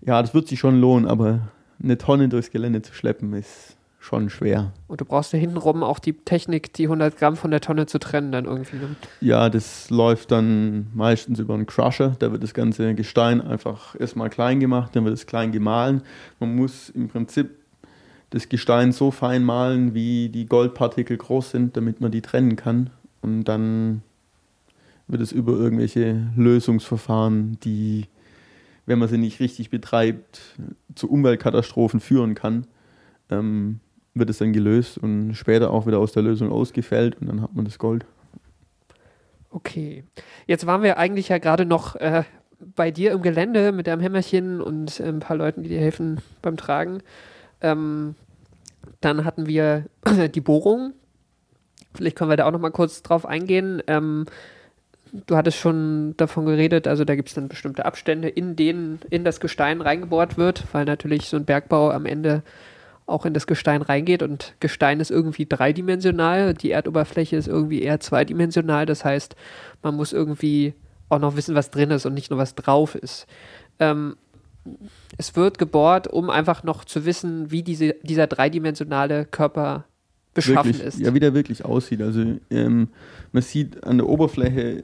Ja, das wird sich schon lohnen, aber eine Tonne durchs Gelände zu schleppen ist schon schwer. Und du brauchst ja hintenrum auch die Technik, die 100 Gramm von der Tonne zu trennen dann irgendwie. Ne? Ja, das läuft dann meistens über einen Crusher. Da wird das ganze Gestein einfach erstmal klein gemacht, dann wird es klein gemahlen. Man muss im Prinzip das Gestein so fein malen, wie die Goldpartikel groß sind, damit man die trennen kann. Und dann wird es über irgendwelche Lösungsverfahren, die, wenn man sie nicht richtig betreibt, zu Umweltkatastrophen führen kann, ähm, wird es dann gelöst und später auch wieder aus der Lösung ausgefällt und dann hat man das Gold. Okay. Jetzt waren wir eigentlich ja gerade noch äh, bei dir im Gelände mit deinem Hämmerchen und äh, ein paar Leuten, die dir helfen beim Tragen. Ähm, dann hatten wir die Bohrung. Vielleicht können wir da auch noch mal kurz drauf eingehen. Ähm, du hattest schon davon geredet, also da gibt es dann bestimmte Abstände, in denen in das Gestein reingebohrt wird, weil natürlich so ein Bergbau am Ende auch in das Gestein reingeht und Gestein ist irgendwie dreidimensional, die Erdoberfläche ist irgendwie eher zweidimensional, das heißt, man muss irgendwie auch noch wissen, was drin ist und nicht nur was drauf ist. Ähm, es wird gebohrt, um einfach noch zu wissen, wie diese, dieser dreidimensionale Körper beschaffen wirklich, ist. Ja, wie der wirklich aussieht. Also ähm, man sieht an der Oberfläche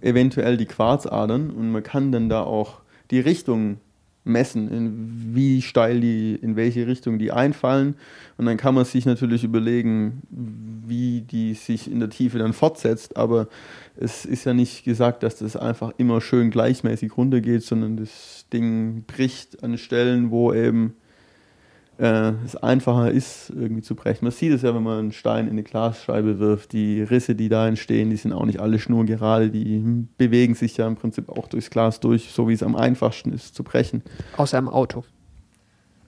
eventuell die Quarzadern und man kann dann da auch die Richtung messen, in wie steil die, in welche Richtung die einfallen. Und dann kann man sich natürlich überlegen, wie die sich in der Tiefe dann fortsetzt. Aber es ist ja nicht gesagt, dass das einfach immer schön gleichmäßig runtergeht, sondern das Ding bricht an Stellen, wo eben äh, es einfacher ist, irgendwie zu brechen. Man sieht es ja, wenn man einen Stein in eine Glasscheibe wirft. Die Risse, die da entstehen, die sind auch nicht alle schnurgerade. Die bewegen sich ja im Prinzip auch durchs Glas durch, so wie es am einfachsten ist zu brechen. Außer im Auto.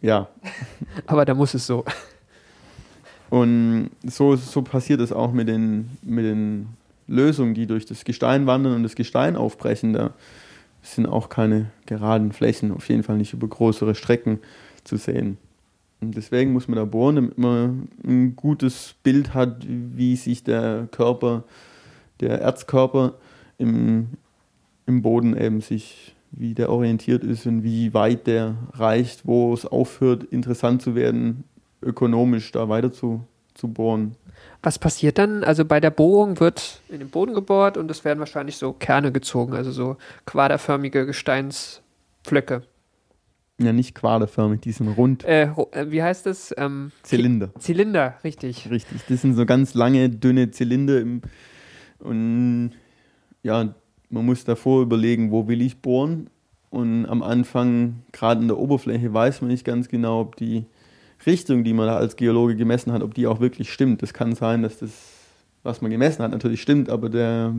Ja. Aber da muss es so. Und so, so passiert es auch mit den, mit den Lösungen, die durch das Gestein wandern und das Gestein aufbrechen. Da sind auch keine geraden Flächen, auf jeden Fall nicht über größere Strecken zu sehen. Deswegen muss man da bohren, damit man ein gutes Bild hat, wie sich der Körper, der Erzkörper im, im Boden eben sich, wie der orientiert ist und wie weit der reicht, wo es aufhört, interessant zu werden, ökonomisch da weiter zu, zu bohren. Was passiert dann? Also bei der Bohrung wird in den Boden gebohrt und es werden wahrscheinlich so Kerne gezogen, also so quaderförmige Gesteinspflöcke. Ja, nicht quaderförmig, die sind rund. Äh, äh, wie heißt das? Ähm, Zylinder. Zylinder, richtig. Richtig. Das sind so ganz lange, dünne Zylinder. Im, und ja, man muss davor überlegen, wo will ich bohren. Und am Anfang, gerade in der Oberfläche, weiß man nicht ganz genau, ob die Richtung, die man da als Geologe gemessen hat, ob die auch wirklich stimmt. Es kann sein, dass das, was man gemessen hat, natürlich stimmt, aber der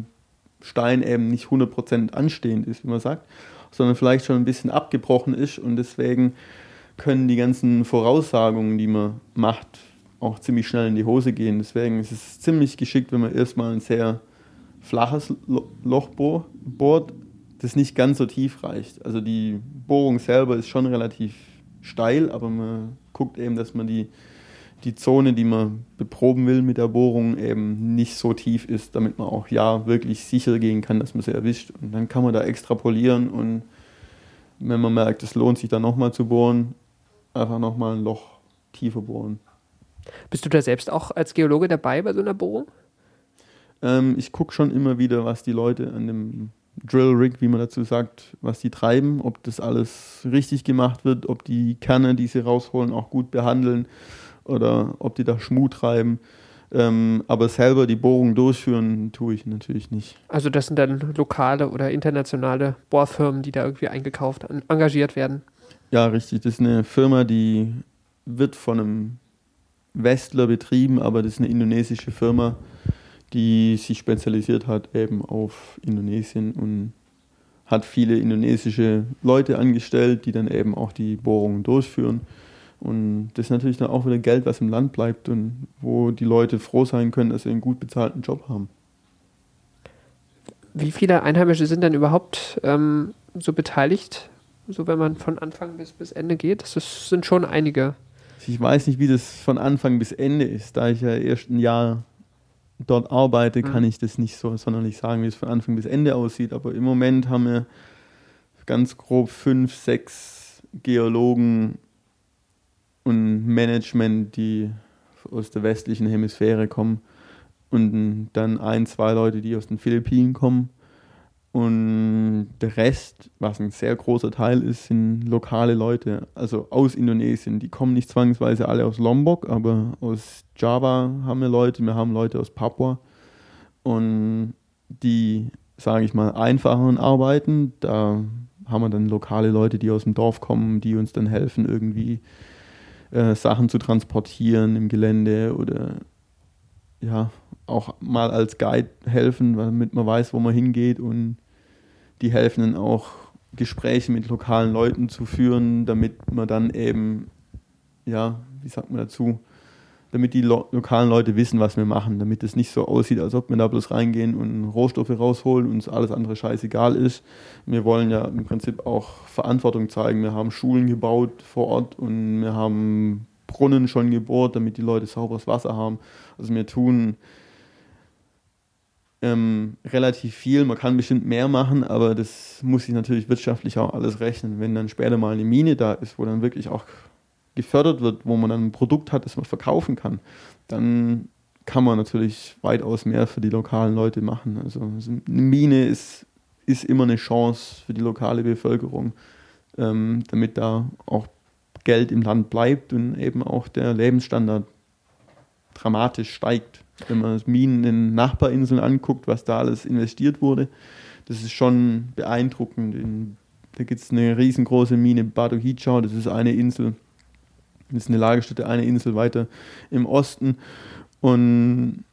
Stein eben nicht 100% anstehend ist, wie man sagt, sondern vielleicht schon ein bisschen abgebrochen ist und deswegen können die ganzen Voraussagungen, die man macht, auch ziemlich schnell in die Hose gehen. Deswegen ist es ziemlich geschickt, wenn man erstmal ein sehr flaches Loch bohrt, das nicht ganz so tief reicht. Also die Bohrung selber ist schon relativ steil, aber man guckt eben, dass man die, die Zone, die man beproben will mit der Bohrung, eben nicht so tief ist, damit man auch ja wirklich sicher gehen kann, dass man sie erwischt. Und dann kann man da extrapolieren und wenn man merkt, es lohnt sich dann nochmal zu bohren, einfach nochmal ein Loch tiefer bohren. Bist du da selbst auch als Geologe dabei bei so einer Bohrung? Ähm, ich gucke schon immer wieder, was die Leute an dem Drill Rig, wie man dazu sagt, was die treiben, ob das alles richtig gemacht wird, ob die Kerne, die sie rausholen, auch gut behandeln oder ob die da Schmuh treiben. Ähm, aber selber die Bohrung durchführen, tue ich natürlich nicht. Also das sind dann lokale oder internationale Bohrfirmen, die da irgendwie eingekauft, engagiert werden. Ja, richtig. Das ist eine Firma, die wird von einem Westler betrieben, aber das ist eine indonesische Firma, die sich spezialisiert hat eben auf Indonesien und hat viele indonesische Leute angestellt, die dann eben auch die Bohrungen durchführen. Und das ist natürlich dann auch wieder Geld, was im Land bleibt und wo die Leute froh sein können, dass sie einen gut bezahlten Job haben. Wie viele Einheimische sind denn überhaupt ähm, so beteiligt, so wenn man von Anfang bis, bis Ende geht? Das ist, sind schon einige. Ich weiß nicht, wie das von Anfang bis Ende ist, da ich ja erst ein Jahr dort arbeite, kann mhm. ich das nicht so sonderlich sagen, wie es von Anfang bis Ende aussieht. Aber im Moment haben wir ganz grob fünf, sechs Geologen und Management, die aus der westlichen Hemisphäre kommen. Und dann ein, zwei Leute, die aus den Philippinen kommen. Und der Rest, was ein sehr großer Teil ist, sind lokale Leute, also aus Indonesien. Die kommen nicht zwangsweise alle aus Lombok, aber aus Java haben wir Leute, wir haben Leute aus Papua. Und die, sage ich mal, einfacheren arbeiten, da haben wir dann lokale Leute, die aus dem Dorf kommen, die uns dann helfen, irgendwie äh, Sachen zu transportieren im Gelände oder ja, auch mal als Guide helfen, damit man weiß, wo man hingeht und die helfen dann auch Gespräche mit lokalen Leuten zu führen, damit man dann eben, ja, wie sagt man dazu, damit die lo lokalen Leute wissen, was wir machen, damit es nicht so aussieht, als ob wir da bloß reingehen und Rohstoffe rausholen und uns alles andere scheißegal ist. Wir wollen ja im Prinzip auch Verantwortung zeigen. Wir haben Schulen gebaut vor Ort und wir haben Brunnen schon gebohrt, damit die Leute sauberes Wasser haben. Also wir tun ähm, relativ viel. Man kann bestimmt mehr machen, aber das muss sich natürlich wirtschaftlich auch alles rechnen. Wenn dann später mal eine Mine da ist, wo dann wirklich auch gefördert wird, wo man dann ein Produkt hat, das man verkaufen kann, dann kann man natürlich weitaus mehr für die lokalen Leute machen. Also eine Mine ist, ist immer eine Chance für die lokale Bevölkerung, ähm, damit da auch Geld im Land bleibt und eben auch der Lebensstandard dramatisch steigt wenn man Minen in Nachbarinseln anguckt, was da alles investiert wurde, das ist schon beeindruckend. In, da gibt es eine riesengroße Mine Bado Hijau, das ist eine Insel, ist eine Lagerstätte, eine Insel weiter im Osten. Und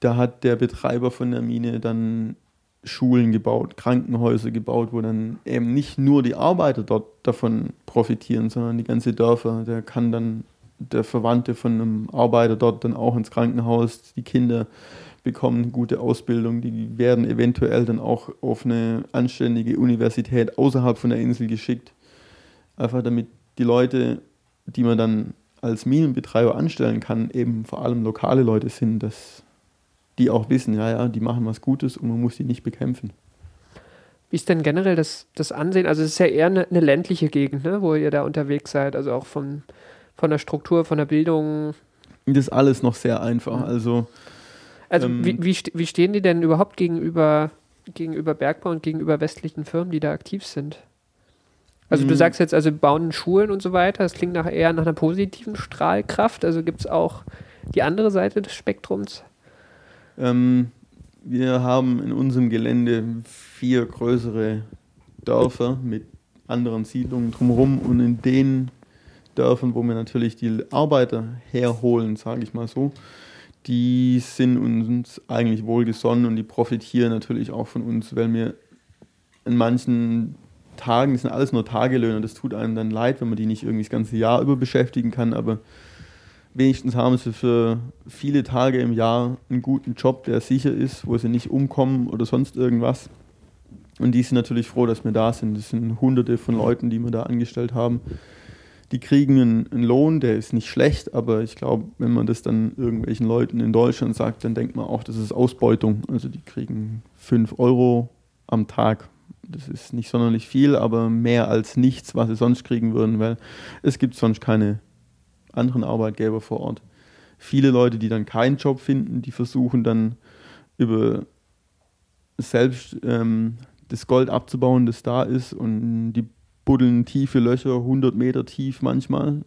da hat der Betreiber von der Mine dann Schulen gebaut, Krankenhäuser gebaut, wo dann eben nicht nur die Arbeiter dort davon profitieren, sondern die ganze Dörfer. Der kann dann der Verwandte von einem Arbeiter dort dann auch ins Krankenhaus. Die Kinder bekommen eine gute Ausbildung, die werden eventuell dann auch auf eine anständige Universität außerhalb von der Insel geschickt. Einfach damit die Leute, die man dann als Minenbetreiber anstellen kann, eben vor allem lokale Leute sind, dass die auch wissen, ja, ja, die machen was Gutes und man muss die nicht bekämpfen. Wie ist denn generell das, das Ansehen? Also es ist ja eher eine, eine ländliche Gegend, ne, wo ihr da unterwegs seid, also auch vom, von der Struktur, von der Bildung? Das ist alles noch sehr einfach. Also, also ähm, wie, wie, wie stehen die denn überhaupt gegenüber, gegenüber Bergbau und gegenüber westlichen Firmen, die da aktiv sind? Also du mhm. sagst jetzt, also bauen Schulen und so weiter, das klingt nach eher nach einer positiven Strahlkraft. Also gibt es auch die andere Seite des Spektrums? Ähm, wir haben in unserem Gelände vier größere Dörfer mit anderen Siedlungen drumherum und in denen Dörfern, wo wir natürlich die Arbeiter herholen, sage ich mal so, die sind uns eigentlich wohlgesonnen und die profitieren natürlich auch von uns, weil wir in manchen Tagen, das sind alles nur Tagelöhne, das tut einem dann leid, wenn man die nicht irgendwie das ganze Jahr über beschäftigen kann, aber wenigstens haben sie für viele Tage im Jahr einen guten Job, der sicher ist, wo sie nicht umkommen oder sonst irgendwas. Und die sind natürlich froh, dass wir da sind. Das sind hunderte von Leuten, die wir da angestellt haben. Die kriegen einen, einen Lohn, der ist nicht schlecht, aber ich glaube, wenn man das dann irgendwelchen Leuten in Deutschland sagt, dann denkt man auch, das ist Ausbeutung. Also die kriegen 5 Euro am Tag. Das ist nicht sonderlich viel, aber mehr als nichts, was sie sonst kriegen würden, weil es gibt sonst keine anderen Arbeitgeber vor Ort. Viele Leute, die dann keinen Job finden, die versuchen dann über selbst ähm, das Gold abzubauen, das da ist und die buddeln tiefe Löcher, 100 Meter tief manchmal,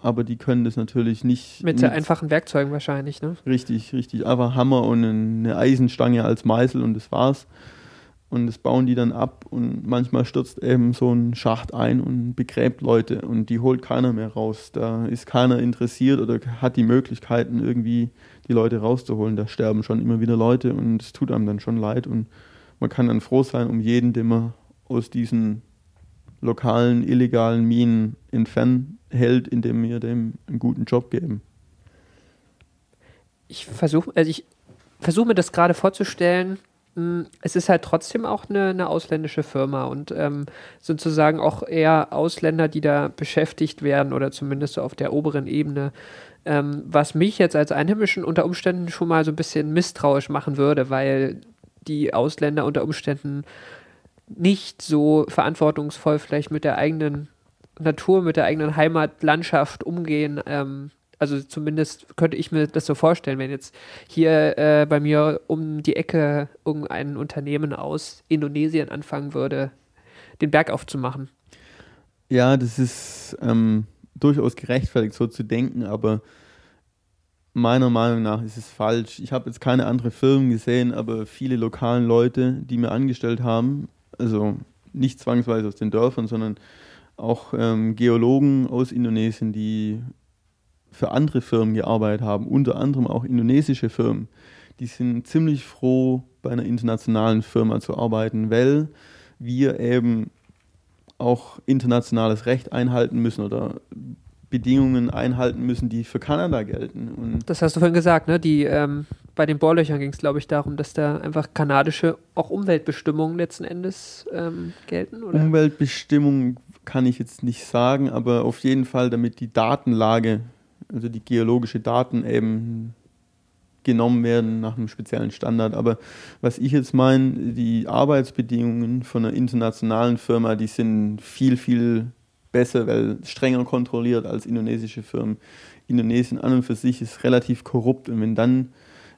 aber die können das natürlich nicht. Mit, mit einfachen Werkzeugen wahrscheinlich, ne? Richtig, richtig. Einfach Hammer und eine Eisenstange als Meißel und das war's und das bauen die dann ab und manchmal stürzt eben so ein Schacht ein und begräbt Leute und die holt keiner mehr raus. Da ist keiner interessiert oder hat die Möglichkeiten irgendwie die Leute rauszuholen. Da sterben schon immer wieder Leute und es tut einem dann schon leid und man kann dann froh sein um jeden, den man aus diesen lokalen illegalen Minen entfernen hält, indem wir dem einen guten Job geben. Ich versuche, also ich versuche mir das gerade vorzustellen es ist halt trotzdem auch eine, eine ausländische Firma und ähm, sozusagen auch eher Ausländer, die da beschäftigt werden oder zumindest so auf der oberen Ebene. Ähm, was mich jetzt als Einheimischen unter Umständen schon mal so ein bisschen misstrauisch machen würde, weil die Ausländer unter Umständen nicht so verantwortungsvoll vielleicht mit der eigenen Natur, mit der eigenen Heimatlandschaft umgehen, ähm, also zumindest könnte ich mir das so vorstellen, wenn jetzt hier äh, bei mir um die Ecke irgendein Unternehmen aus Indonesien anfangen würde, den Berg aufzumachen. Ja, das ist ähm, durchaus gerechtfertigt, so zu denken, aber meiner Meinung nach ist es falsch. Ich habe jetzt keine andere Firmen gesehen, aber viele lokalen Leute, die mir angestellt haben, also nicht zwangsweise aus den Dörfern, sondern auch ähm, Geologen aus Indonesien, die für andere Firmen gearbeitet haben, unter anderem auch indonesische Firmen, die sind ziemlich froh, bei einer internationalen Firma zu arbeiten, weil wir eben auch internationales Recht einhalten müssen oder Bedingungen einhalten müssen, die für Kanada gelten. Und das hast du vorhin gesagt, ne? Die, ähm, bei den Bohrlöchern ging es, glaube ich, darum, dass da einfach kanadische auch Umweltbestimmungen letzten Endes ähm, gelten, oder? Umweltbestimmungen kann ich jetzt nicht sagen, aber auf jeden Fall, damit die Datenlage also die geologische Daten eben genommen werden nach einem speziellen Standard. Aber was ich jetzt meine, die Arbeitsbedingungen von einer internationalen Firma, die sind viel, viel besser, weil strenger kontrolliert als indonesische Firmen. Indonesien an und für sich ist relativ korrupt und wenn dann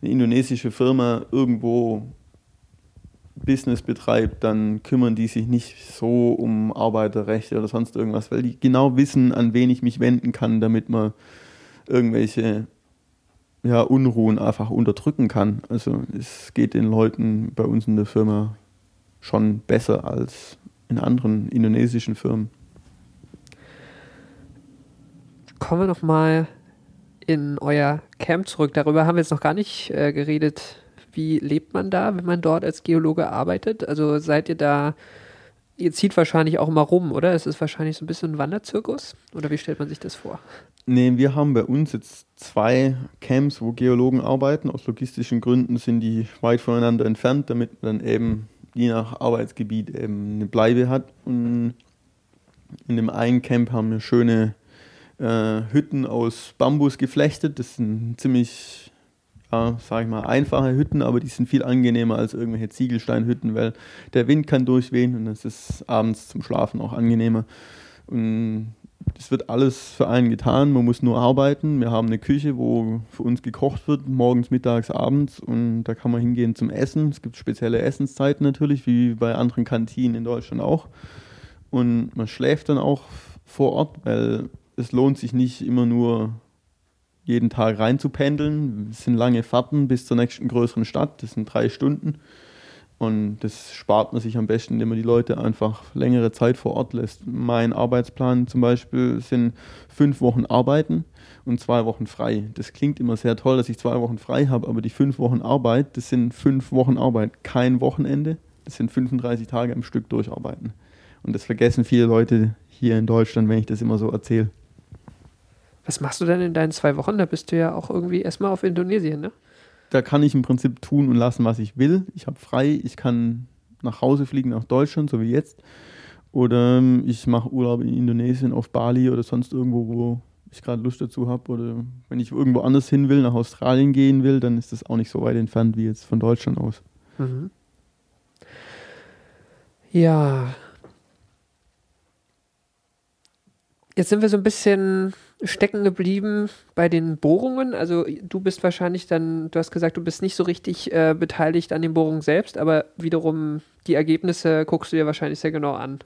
eine indonesische Firma irgendwo Business betreibt, dann kümmern die sich nicht so um Arbeiterrechte oder sonst irgendwas, weil die genau wissen, an wen ich mich wenden kann, damit man irgendwelche ja, Unruhen einfach unterdrücken kann. Also es geht den Leuten bei uns in der Firma schon besser als in anderen indonesischen Firmen. Kommen wir nochmal in euer Camp zurück. Darüber haben wir jetzt noch gar nicht äh, geredet. Wie lebt man da, wenn man dort als Geologe arbeitet? Also seid ihr da, ihr zieht wahrscheinlich auch immer rum, oder? Es ist wahrscheinlich so ein bisschen ein Wanderzirkus? Oder wie stellt man sich das vor? Nee, wir haben bei uns jetzt zwei Camps, wo Geologen arbeiten. Aus logistischen Gründen sind die weit voneinander entfernt, damit man dann eben je nach Arbeitsgebiet eben eine Bleibe hat. Und in dem einen Camp haben wir schöne äh, Hütten aus Bambus geflechtet. Das sind ziemlich, ja, sag ich mal, einfache Hütten, aber die sind viel angenehmer als irgendwelche Ziegelsteinhütten, weil der Wind kann durchwehen und es ist abends zum Schlafen auch angenehmer. Und es wird alles für einen getan, man muss nur arbeiten. Wir haben eine Küche, wo für uns gekocht wird, morgens, mittags, abends und da kann man hingehen zum Essen. Es gibt spezielle Essenszeiten natürlich, wie bei anderen Kantinen in Deutschland auch. Und man schläft dann auch vor Ort, weil es lohnt sich nicht immer nur jeden Tag reinzupendeln. Es sind lange Fahrten bis zur nächsten größeren Stadt, das sind drei Stunden. Und das spart man sich am besten, indem man die Leute einfach längere Zeit vor Ort lässt. Mein Arbeitsplan zum Beispiel sind fünf Wochen arbeiten und zwei Wochen frei. Das klingt immer sehr toll, dass ich zwei Wochen frei habe, aber die fünf Wochen Arbeit, das sind fünf Wochen Arbeit, kein Wochenende. Das sind 35 Tage am Stück durcharbeiten. Und das vergessen viele Leute hier in Deutschland, wenn ich das immer so erzähle. Was machst du denn in deinen zwei Wochen? Da bist du ja auch irgendwie erstmal auf Indonesien, ne? Da kann ich im Prinzip tun und lassen, was ich will. Ich habe frei, ich kann nach Hause fliegen, nach Deutschland, so wie jetzt. Oder ähm, ich mache Urlaub in Indonesien, auf Bali oder sonst irgendwo, wo ich gerade Lust dazu habe. Oder wenn ich irgendwo anders hin will, nach Australien gehen will, dann ist das auch nicht so weit entfernt wie jetzt von Deutschland aus. Mhm. Ja. Jetzt sind wir so ein bisschen stecken geblieben bei den Bohrungen. Also du bist wahrscheinlich dann, du hast gesagt, du bist nicht so richtig äh, beteiligt an den Bohrungen selbst, aber wiederum die Ergebnisse guckst du dir wahrscheinlich sehr genau an.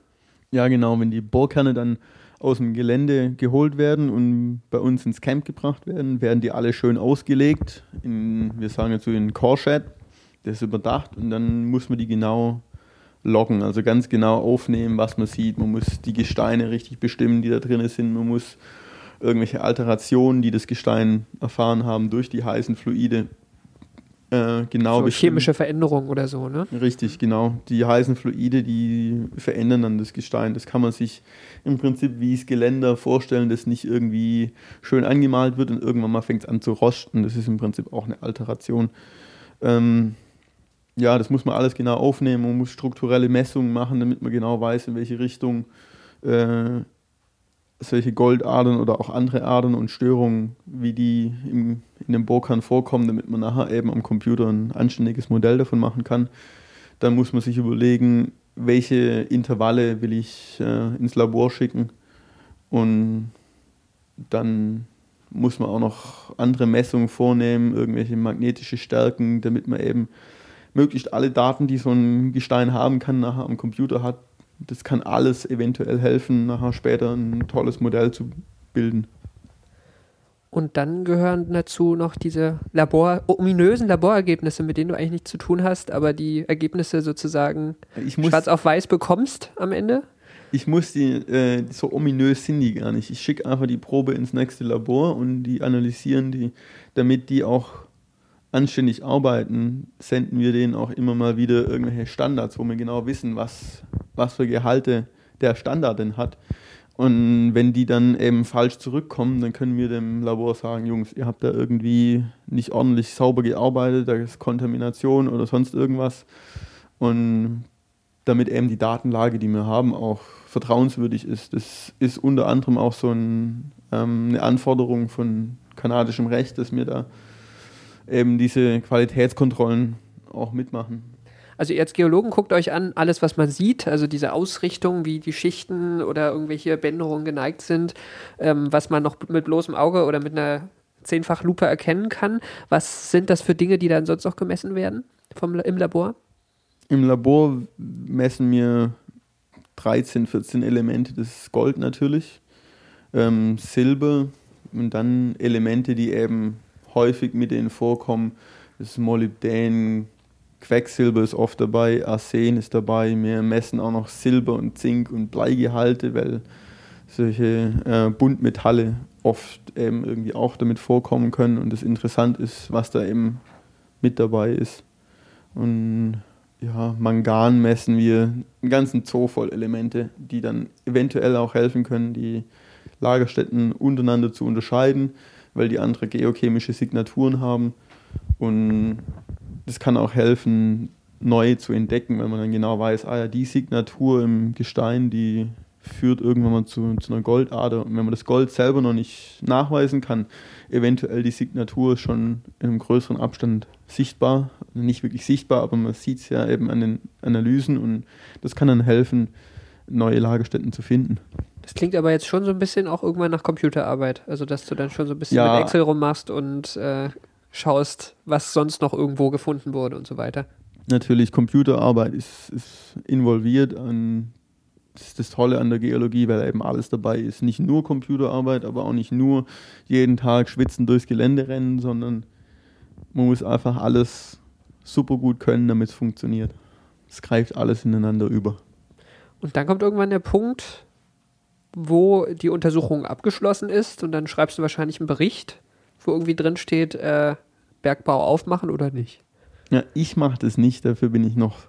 Ja, genau. Wenn die Bohrkerne dann aus dem Gelände geholt werden und bei uns ins Camp gebracht werden, werden die alle schön ausgelegt. In, wir sagen jetzt so in Core Das ist überdacht und dann muss man die genau loggen, also ganz genau aufnehmen, was man sieht. Man muss die Gesteine richtig bestimmen, die da drin sind. Man muss irgendwelche Alterationen, die das Gestein erfahren haben durch die heißen Fluide, äh, genau so chemische Veränderungen oder so, ne? Richtig, genau. Die heißen Fluide, die verändern dann das Gestein. Das kann man sich im Prinzip wie das Geländer vorstellen, das nicht irgendwie schön angemalt wird und irgendwann mal fängt es an zu rosten. Das ist im Prinzip auch eine Alteration. Ähm, ja, das muss man alles genau aufnehmen. Man muss strukturelle Messungen machen, damit man genau weiß, in welche Richtung äh, solche Goldadern oder auch andere Adern und Störungen, wie die im, in dem Bohrkern vorkommen, damit man nachher eben am Computer ein anständiges Modell davon machen kann. Dann muss man sich überlegen, welche Intervalle will ich äh, ins Labor schicken und dann muss man auch noch andere Messungen vornehmen, irgendwelche magnetische Stärken, damit man eben möglichst alle Daten, die so ein Gestein haben kann, nachher am Computer hat, das kann alles eventuell helfen, nachher später ein tolles Modell zu bilden. Und dann gehören dazu noch diese Labor, ominösen Laborergebnisse, mit denen du eigentlich nichts zu tun hast, aber die Ergebnisse sozusagen muss, schwarz auf weiß bekommst am Ende? Ich muss die, äh, so ominös sind die gar nicht. Ich schicke einfach die Probe ins nächste Labor und die analysieren die, damit die auch anständig arbeiten, senden wir denen auch immer mal wieder irgendwelche Standards, wo wir genau wissen, was, was für Gehalte der Standard denn hat. Und wenn die dann eben falsch zurückkommen, dann können wir dem Labor sagen, Jungs, ihr habt da irgendwie nicht ordentlich sauber gearbeitet, da ist Kontamination oder sonst irgendwas. Und damit eben die Datenlage, die wir haben, auch vertrauenswürdig ist. Das ist unter anderem auch so ein, ähm, eine Anforderung von kanadischem Recht, dass wir da eben diese Qualitätskontrollen auch mitmachen. Also ihr als Geologen guckt euch an, alles, was man sieht, also diese Ausrichtung, wie die Schichten oder irgendwelche Bänderungen geneigt sind, ähm, was man noch mit bloßem Auge oder mit einer Zehnfachlupe erkennen kann. Was sind das für Dinge, die dann sonst noch gemessen werden vom, im Labor? Im Labor messen wir 13, 14 Elemente. Das ist Gold natürlich, ähm, Silber und dann Elemente, die eben häufig mit denen vorkommen. Ist Molybdän, Quecksilber ist oft dabei, Arsen ist dabei. Wir messen auch noch Silber und Zink und Bleigehalte, weil solche äh, Buntmetalle oft eben irgendwie auch damit vorkommen können und es interessant ist, was da eben mit dabei ist. Und ja, Mangan messen wir einen ganzen Zoo voll Elemente, die dann eventuell auch helfen können, die Lagerstätten untereinander zu unterscheiden weil die andere geochemische Signaturen haben. Und das kann auch helfen, neu zu entdecken, wenn man dann genau weiß, ah ja, die Signatur im Gestein, die führt irgendwann mal zu, zu einer Goldader. Und wenn man das Gold selber noch nicht nachweisen kann, eventuell die Signatur schon in einem größeren Abstand sichtbar. Nicht wirklich sichtbar, aber man sieht es ja eben an den Analysen und das kann dann helfen, neue Lagerstätten zu finden. Das klingt aber jetzt schon so ein bisschen auch irgendwann nach Computerarbeit. Also, dass du dann schon so ein bisschen ja. mit Excel rummachst und äh, schaust, was sonst noch irgendwo gefunden wurde und so weiter. Natürlich, Computerarbeit ist, ist involviert an. Das ist das Tolle an der Geologie, weil eben alles dabei ist. Nicht nur Computerarbeit, aber auch nicht nur jeden Tag schwitzen durchs Gelände rennen, sondern man muss einfach alles super gut können, damit es funktioniert. es greift alles ineinander über. Und dann kommt irgendwann der Punkt, wo die Untersuchung abgeschlossen ist und dann schreibst du wahrscheinlich einen Bericht, wo irgendwie drin steht, äh, Bergbau aufmachen oder nicht. Ja, ich mache das nicht, dafür bin ich noch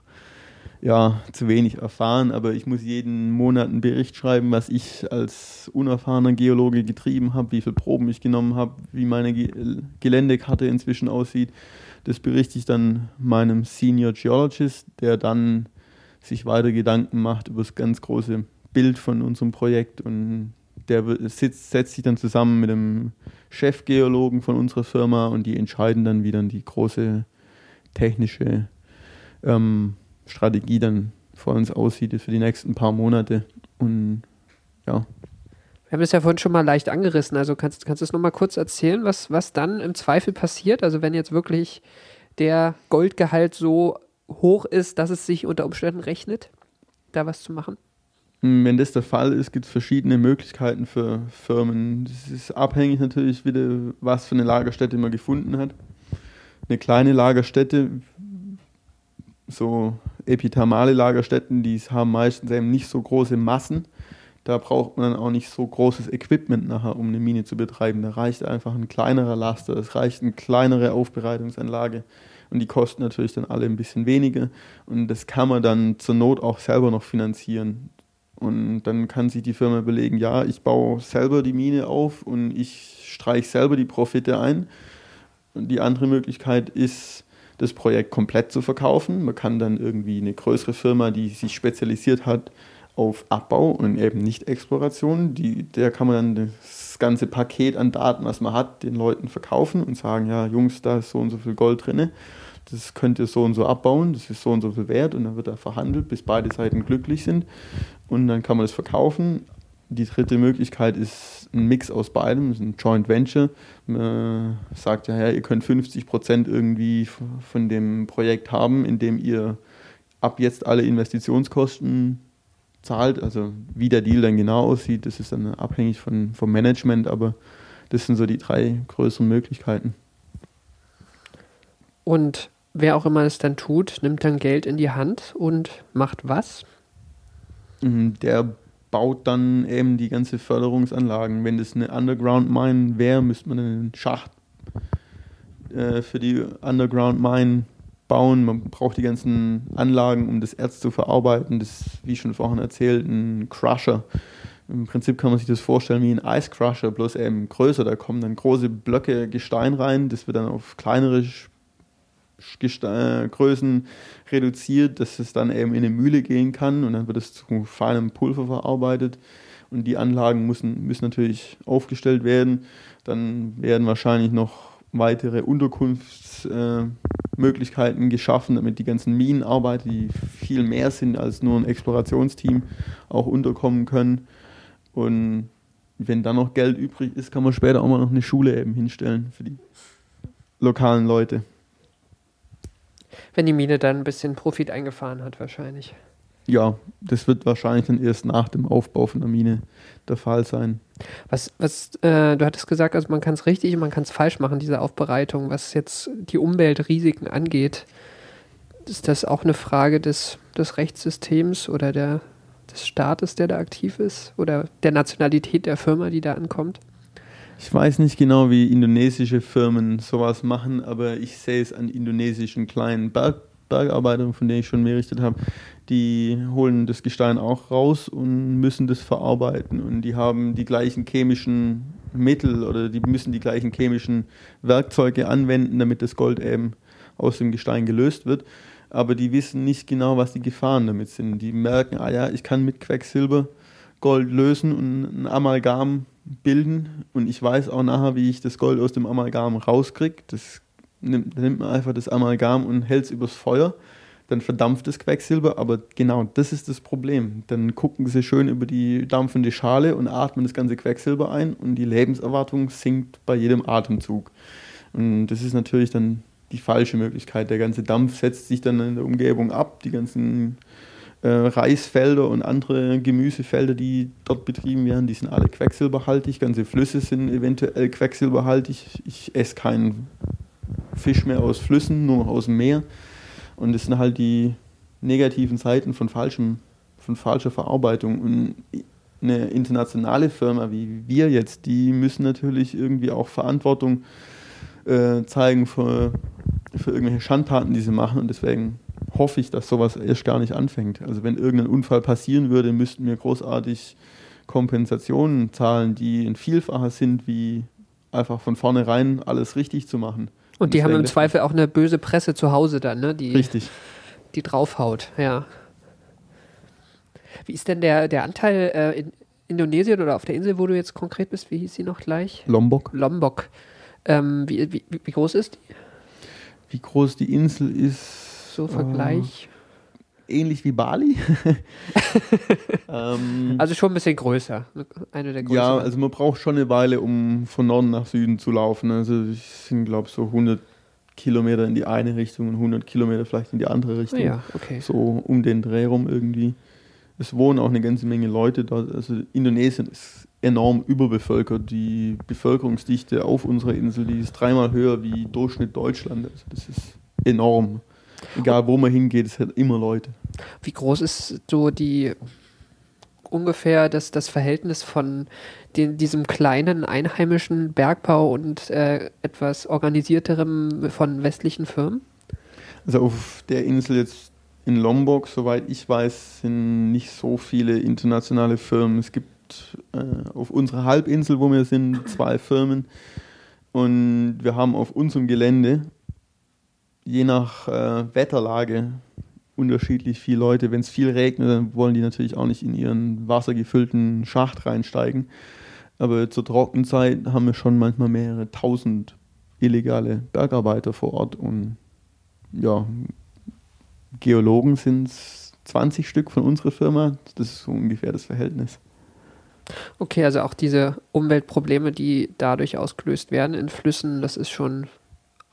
ja, zu wenig erfahren, aber ich muss jeden Monat einen Bericht schreiben, was ich als unerfahrener Geologe getrieben habe, wie viele Proben ich genommen habe, wie meine Ge Geländekarte inzwischen aussieht. Das berichte ich dann meinem Senior Geologist, der dann sich weiter Gedanken macht über das ganz große Bild von unserem Projekt und der sitzt, setzt sich dann zusammen mit dem Chefgeologen von unserer Firma und die entscheiden dann, wie dann die große technische ähm, Strategie dann vor uns aussieht für die nächsten paar Monate. Und ja. Wir haben es ja vorhin schon mal leicht angerissen. Also kannst, kannst du es nochmal kurz erzählen, was, was dann im Zweifel passiert? Also wenn jetzt wirklich der Goldgehalt so hoch ist, dass es sich unter Umständen rechnet, da was zu machen? Wenn das der Fall ist, gibt es verschiedene Möglichkeiten für Firmen. Das ist abhängig natürlich wieder, was für eine Lagerstätte man gefunden hat. Eine kleine Lagerstätte, so epithermale Lagerstätten, die haben meistens eben nicht so große Massen. Da braucht man dann auch nicht so großes Equipment nachher, um eine Mine zu betreiben. Da reicht einfach ein kleinerer Laster, es reicht eine kleinere Aufbereitungsanlage. Und die kosten natürlich dann alle ein bisschen weniger. Und das kann man dann zur Not auch selber noch finanzieren. Und dann kann sich die Firma überlegen, ja, ich baue selber die Mine auf und ich streiche selber die Profite ein. Und die andere Möglichkeit ist, das Projekt komplett zu verkaufen. Man kann dann irgendwie eine größere Firma, die sich spezialisiert hat auf Abbau und eben nicht Exploration, die, der kann man dann das ganze Paket an Daten, was man hat, den Leuten verkaufen und sagen, ja Jungs, da ist so und so viel Gold drin, das könnt ihr so und so abbauen, das ist so und so viel wert und dann wird da verhandelt, bis beide Seiten glücklich sind und dann kann man das verkaufen. Die dritte Möglichkeit ist ein Mix aus beidem, ist ein Joint Venture. Man sagt ja, ja ihr könnt 50 Prozent irgendwie von dem Projekt haben, indem ihr ab jetzt alle Investitionskosten zahlt. Also wie der Deal dann genau aussieht, das ist dann abhängig von, vom Management, aber das sind so die drei größeren Möglichkeiten. Und wer auch immer es dann tut, nimmt dann Geld in die Hand und macht was? Mhm, der baut dann eben die ganze Förderungsanlagen. Wenn das eine Underground Mine wäre, müsste man einen Schacht äh, für die Underground Mine bauen. Man braucht die ganzen Anlagen, um das Erz zu verarbeiten. Das ist, wie schon vorhin erzählt, ein Crusher. Im Prinzip kann man sich das vorstellen wie ein Ice Crusher, bloß eben größer. Da kommen dann große Blöcke Gestein rein. Das wird dann auf kleinere Größen reduziert, dass es dann eben in eine Mühle gehen kann und dann wird es zu feinem Pulver verarbeitet. Und die Anlagen müssen, müssen natürlich aufgestellt werden. Dann werden wahrscheinlich noch weitere Unterkunftsmöglichkeiten äh, geschaffen, damit die ganzen Minenarbeiter, die viel mehr sind als nur ein Explorationsteam, auch unterkommen können. Und wenn dann noch Geld übrig ist, kann man später auch mal noch eine Schule eben hinstellen für die lokalen Leute. Wenn die Mine dann ein bisschen Profit eingefahren hat, wahrscheinlich. Ja, das wird wahrscheinlich dann erst nach dem Aufbau von der Mine der Fall sein. Was, was, äh, du hattest gesagt, also man kann es richtig und man kann es falsch machen, diese Aufbereitung, was jetzt die Umweltrisiken angeht. Ist das auch eine Frage des, des Rechtssystems oder der, des Staates, der da aktiv ist? Oder der Nationalität der Firma, die da ankommt? Ich weiß nicht genau, wie indonesische Firmen sowas machen, aber ich sehe es an indonesischen kleinen Berg Bergarbeitern, von denen ich schon berichtet habe, die holen das Gestein auch raus und müssen das verarbeiten. Und die haben die gleichen chemischen Mittel oder die müssen die gleichen chemischen Werkzeuge anwenden, damit das Gold eben aus dem Gestein gelöst wird. Aber die wissen nicht genau, was die Gefahren damit sind. Die merken, ah ja, ich kann mit Quecksilber Gold lösen und ein Amalgam bilden und ich weiß auch nachher, wie ich das Gold aus dem Amalgam rauskriege. Das nimmt, nimmt man einfach das Amalgam und hält es übers Feuer, dann verdampft das Quecksilber, aber genau das ist das Problem. Dann gucken sie schön über die dampfende Schale und atmen das ganze Quecksilber ein und die Lebenserwartung sinkt bei jedem Atemzug. Und das ist natürlich dann die falsche Möglichkeit. Der ganze Dampf setzt sich dann in der Umgebung ab, die ganzen äh, Reisfelder und andere Gemüsefelder, die dort betrieben werden, die sind alle quecksilberhaltig. Ganze Flüsse sind eventuell quecksilberhaltig. Ich esse keinen Fisch mehr aus Flüssen, nur aus dem Meer. Und das sind halt die negativen Seiten von falschem, von falscher Verarbeitung. Und eine internationale Firma wie wir jetzt, die müssen natürlich irgendwie auch Verantwortung äh, zeigen für, für irgendwelche Schandtaten, die sie machen. Und deswegen hoffe ich, dass sowas erst gar nicht anfängt. Also wenn irgendein Unfall passieren würde, müssten wir großartig Kompensationen zahlen, die ein Vielfacher sind, wie einfach von vornherein alles richtig zu machen. Und die haben im Zweifel auch eine böse Presse zu Hause dann, ne? Die, richtig. Die draufhaut, ja. Wie ist denn der, der Anteil äh, in Indonesien oder auf der Insel, wo du jetzt konkret bist? Wie hieß sie noch gleich? Lombok. Lombok. Ähm, wie, wie, wie, groß ist die? Wie groß die Insel ist? So Vergleich. Äh, ähnlich wie Bali. ähm, also schon ein bisschen größer. Eine der größeren. Ja, also man braucht schon eine Weile, um von Norden nach Süden zu laufen. Also es sind, glaube ich, so 100 Kilometer in die eine Richtung und 100 Kilometer vielleicht in die andere Richtung. Ja, okay. So um den Dreh rum irgendwie es wohnen auch eine ganze Menge Leute dort. Also Indonesien ist enorm überbevölkert. Die Bevölkerungsdichte auf unserer Insel, die ist dreimal höher wie Durchschnitt Deutschland. Also das ist enorm. Egal wo man hingeht, es hat immer Leute. Wie groß ist so die ungefähr das, das Verhältnis von den, diesem kleinen einheimischen Bergbau und äh, etwas organisierterem von westlichen Firmen? Also auf der Insel jetzt in Lombok, soweit ich weiß, sind nicht so viele internationale Firmen. Es gibt äh, auf unserer Halbinsel, wo wir sind, zwei Firmen. Und wir haben auf unserem Gelände, je nach äh, Wetterlage, unterschiedlich viele Leute. Wenn es viel regnet, dann wollen die natürlich auch nicht in ihren wassergefüllten Schacht reinsteigen. Aber zur Trockenzeit haben wir schon manchmal mehrere tausend illegale Bergarbeiter vor Ort und ja, Geologen sind es 20 Stück von unserer Firma. Das ist so ungefähr das Verhältnis. Okay, also auch diese Umweltprobleme, die dadurch ausgelöst werden in Flüssen, das ist schon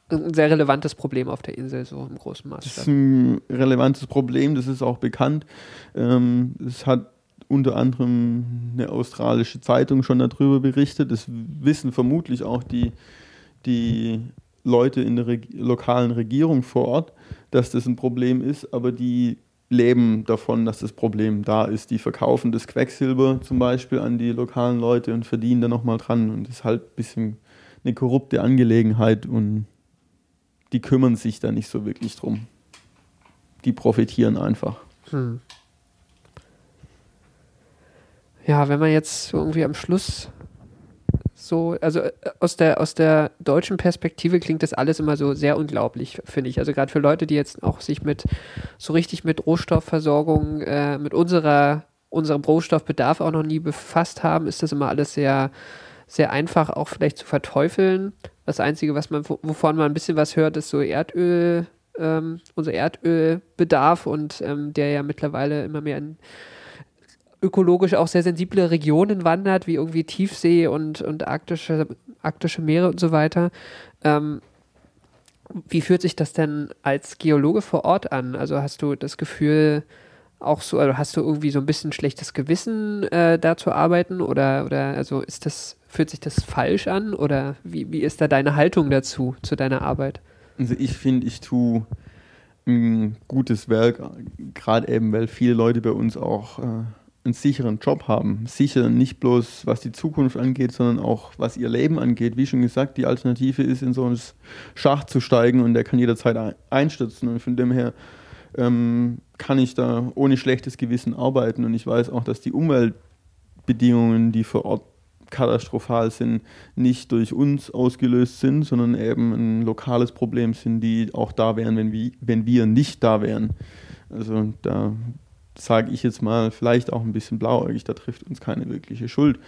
ein sehr relevantes Problem auf der Insel, so im großen Maßstab. Das ist ein relevantes Problem, das ist auch bekannt. Ähm, es hat unter anderem eine australische Zeitung schon darüber berichtet. Das wissen vermutlich auch die, die Leute in der Reg lokalen Regierung vor Ort, dass das ein Problem ist, aber die leben davon, dass das Problem da ist. Die verkaufen das Quecksilber zum Beispiel an die lokalen Leute und verdienen da nochmal dran. Und das ist halt ein bisschen eine korrupte Angelegenheit und die kümmern sich da nicht so wirklich drum. Die profitieren einfach. Hm. Ja, wenn man jetzt irgendwie am Schluss so, also äh, aus der, aus der deutschen Perspektive klingt das alles immer so sehr unglaublich, finde ich. Also gerade für Leute, die jetzt auch sich mit so richtig mit Rohstoffversorgung, äh, mit unserer, unserem Rohstoffbedarf auch noch nie befasst haben, ist das immer alles sehr, sehr einfach auch vielleicht zu verteufeln. Das Einzige, was man, wovon man ein bisschen was hört, ist so Erdöl, ähm, unser Erdölbedarf und ähm, der ja mittlerweile immer mehr in ökologisch auch sehr sensible Regionen wandert, wie irgendwie Tiefsee und, und arktische, arktische Meere und so weiter. Ähm, wie fühlt sich das denn als Geologe vor Ort an? Also hast du das Gefühl, auch so, also hast du irgendwie so ein bisschen schlechtes Gewissen, äh, da zu arbeiten? Oder, oder also ist das, fühlt sich das falsch an? Oder wie, wie ist da deine Haltung dazu, zu deiner Arbeit? Also ich finde, ich tue ein gutes Werk, gerade eben, weil viele Leute bei uns auch äh, einen sicheren Job haben. Sicher nicht bloß was die Zukunft angeht, sondern auch was ihr Leben angeht. Wie schon gesagt, die Alternative ist, in so einen Schacht zu steigen und der kann jederzeit einstürzen. Und von dem her ähm, kann ich da ohne schlechtes Gewissen arbeiten. Und ich weiß auch, dass die Umweltbedingungen, die vor Ort katastrophal sind, nicht durch uns ausgelöst sind, sondern eben ein lokales Problem sind, die auch da wären, wenn wir, wenn wir nicht da wären. Also da sage ich jetzt mal, vielleicht auch ein bisschen blauäugig, da trifft uns keine wirkliche Schuld.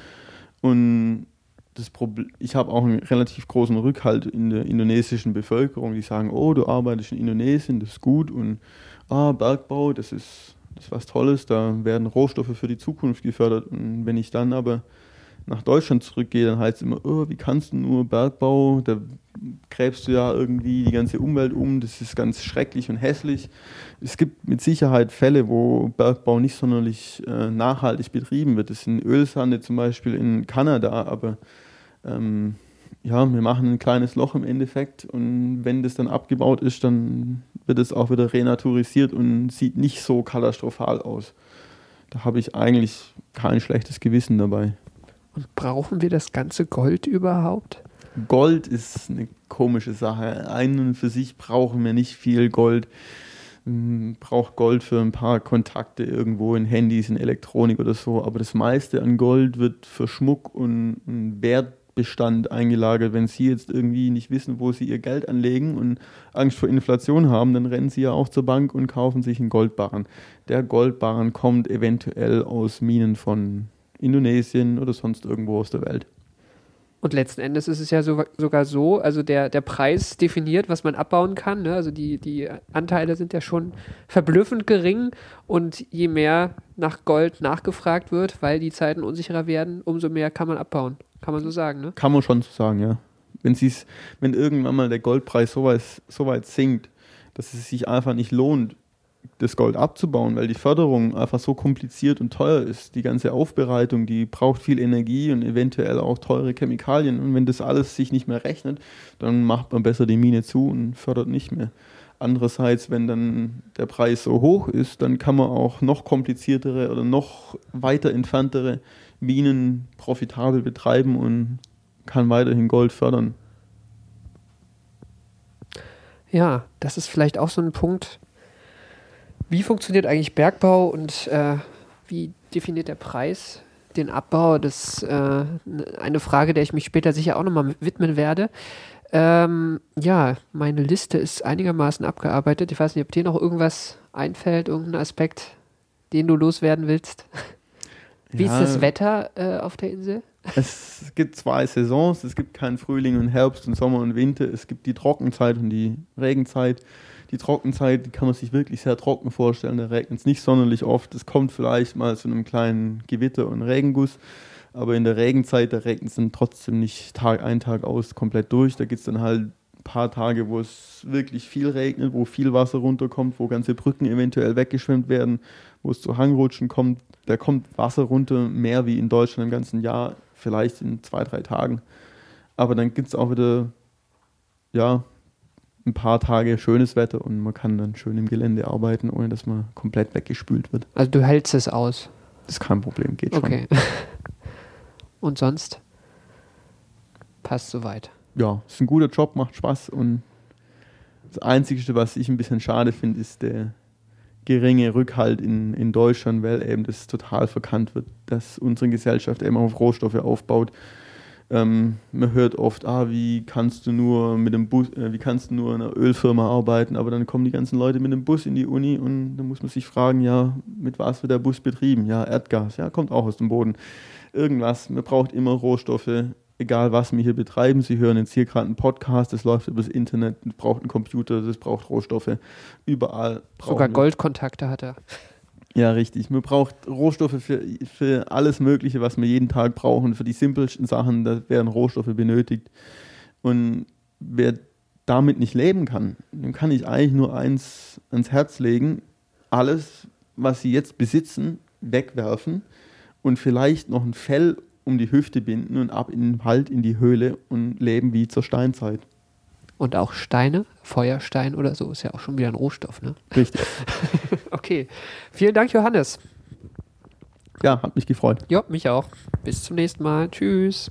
Und das Problem, ich habe auch einen relativ großen Rückhalt in der indonesischen Bevölkerung, die sagen, oh, du arbeitest in Indonesien, das ist gut und ah, Bergbau, das ist, das ist was Tolles, da werden Rohstoffe für die Zukunft gefördert. Und wenn ich dann aber nach Deutschland zurückgehe, dann heißt es immer, oh, wie kannst du nur Bergbau, da gräbst du ja irgendwie die ganze Umwelt um, das ist ganz schrecklich und hässlich. Es gibt mit Sicherheit Fälle, wo Bergbau nicht sonderlich äh, nachhaltig betrieben wird. Das sind Ölsande zum Beispiel in Kanada, aber ähm, ja, wir machen ein kleines Loch im Endeffekt und wenn das dann abgebaut ist, dann wird es auch wieder renaturisiert und sieht nicht so katastrophal aus. Da habe ich eigentlich kein schlechtes Gewissen dabei. Und brauchen wir das ganze Gold überhaupt? Gold ist eine komische Sache. Einen für sich brauchen wir nicht viel Gold. Hm, braucht Gold für ein paar Kontakte irgendwo in Handys, in Elektronik oder so. Aber das meiste an Gold wird für Schmuck und, und Wertbestand eingelagert. Wenn Sie jetzt irgendwie nicht wissen, wo Sie Ihr Geld anlegen und Angst vor Inflation haben, dann rennen Sie ja auch zur Bank und kaufen sich einen Goldbarren. Der Goldbarren kommt eventuell aus Minen von Indonesien oder sonst irgendwo aus der Welt. Und letzten Endes ist es ja so, sogar so, also der, der Preis definiert, was man abbauen kann. Ne? Also die, die Anteile sind ja schon verblüffend gering und je mehr nach Gold nachgefragt wird, weil die Zeiten unsicherer werden, umso mehr kann man abbauen. Kann man so sagen, ne? Kann man schon so sagen, ja. Wenn, wenn irgendwann mal der Goldpreis so weit, so weit sinkt, dass es sich einfach nicht lohnt, das Gold abzubauen, weil die Förderung einfach so kompliziert und teuer ist. Die ganze Aufbereitung, die braucht viel Energie und eventuell auch teure Chemikalien. Und wenn das alles sich nicht mehr rechnet, dann macht man besser die Mine zu und fördert nicht mehr. Andererseits, wenn dann der Preis so hoch ist, dann kann man auch noch kompliziertere oder noch weiter entferntere Minen profitabel betreiben und kann weiterhin Gold fördern. Ja, das ist vielleicht auch so ein Punkt, wie funktioniert eigentlich Bergbau und äh, wie definiert der Preis den Abbau? Das ist äh, eine Frage, der ich mich später sicher auch nochmal widmen werde. Ähm, ja, meine Liste ist einigermaßen abgearbeitet. Ich weiß nicht, ob dir noch irgendwas einfällt, irgendein Aspekt, den du loswerden willst. Wie ja, ist das Wetter äh, auf der Insel? Es gibt zwei Saisons. Es gibt keinen Frühling und Herbst und Sommer und Winter. Es gibt die Trockenzeit und die Regenzeit die Trockenzeit, die kann man sich wirklich sehr trocken vorstellen. Da regnet es nicht sonderlich oft. Es kommt vielleicht mal zu einem kleinen Gewitter und Regenguss. Aber in der Regenzeit, da regnet es dann trotzdem nicht Tag ein, Tag aus komplett durch. Da gibt es dann halt ein paar Tage, wo es wirklich viel regnet, wo viel Wasser runterkommt, wo ganze Brücken eventuell weggeschwemmt werden, wo es zu Hangrutschen kommt. Da kommt Wasser runter, mehr wie in Deutschland im ganzen Jahr, vielleicht in zwei, drei Tagen. Aber dann gibt es auch wieder, ja, ein paar Tage schönes Wetter und man kann dann schön im Gelände arbeiten, ohne dass man komplett weggespült wird. Also du hältst es aus? Das ist kein Problem, geht schon. Okay. und sonst? Passt soweit. Ja, ist ein guter Job, macht Spaß und das Einzige, was ich ein bisschen schade finde, ist der geringe Rückhalt in, in Deutschland, weil eben das total verkannt wird, dass unsere Gesellschaft eben auf Rohstoffe aufbaut ähm, man hört oft, ah, wie kannst du nur mit dem Bus, äh, wie kannst du nur in einer Ölfirma arbeiten, aber dann kommen die ganzen Leute mit dem Bus in die Uni und dann muss man sich fragen, ja, mit was wird der Bus betrieben? Ja, Erdgas, ja, kommt auch aus dem Boden. Irgendwas, man braucht immer Rohstoffe, egal was wir hier betreiben. Sie hören jetzt hier gerade einen Podcast, das läuft übers Internet, braucht einen Computer, das braucht Rohstoffe. Überall. Sogar Goldkontakte hat er. Ja, richtig. Man braucht Rohstoffe für, für alles Mögliche, was wir jeden Tag brauchen. Für die simpelsten Sachen, da werden Rohstoffe benötigt. Und wer damit nicht leben kann, dem kann ich eigentlich nur eins ans Herz legen. Alles, was sie jetzt besitzen, wegwerfen und vielleicht noch ein Fell um die Hüfte binden und ab in den Wald, in die Höhle und leben wie zur Steinzeit. Und auch Steine, Feuerstein oder so, ist ja auch schon wieder ein Rohstoff, ne? Richtig. okay. Vielen Dank, Johannes. Ja, hat mich gefreut. Ja, mich auch. Bis zum nächsten Mal. Tschüss.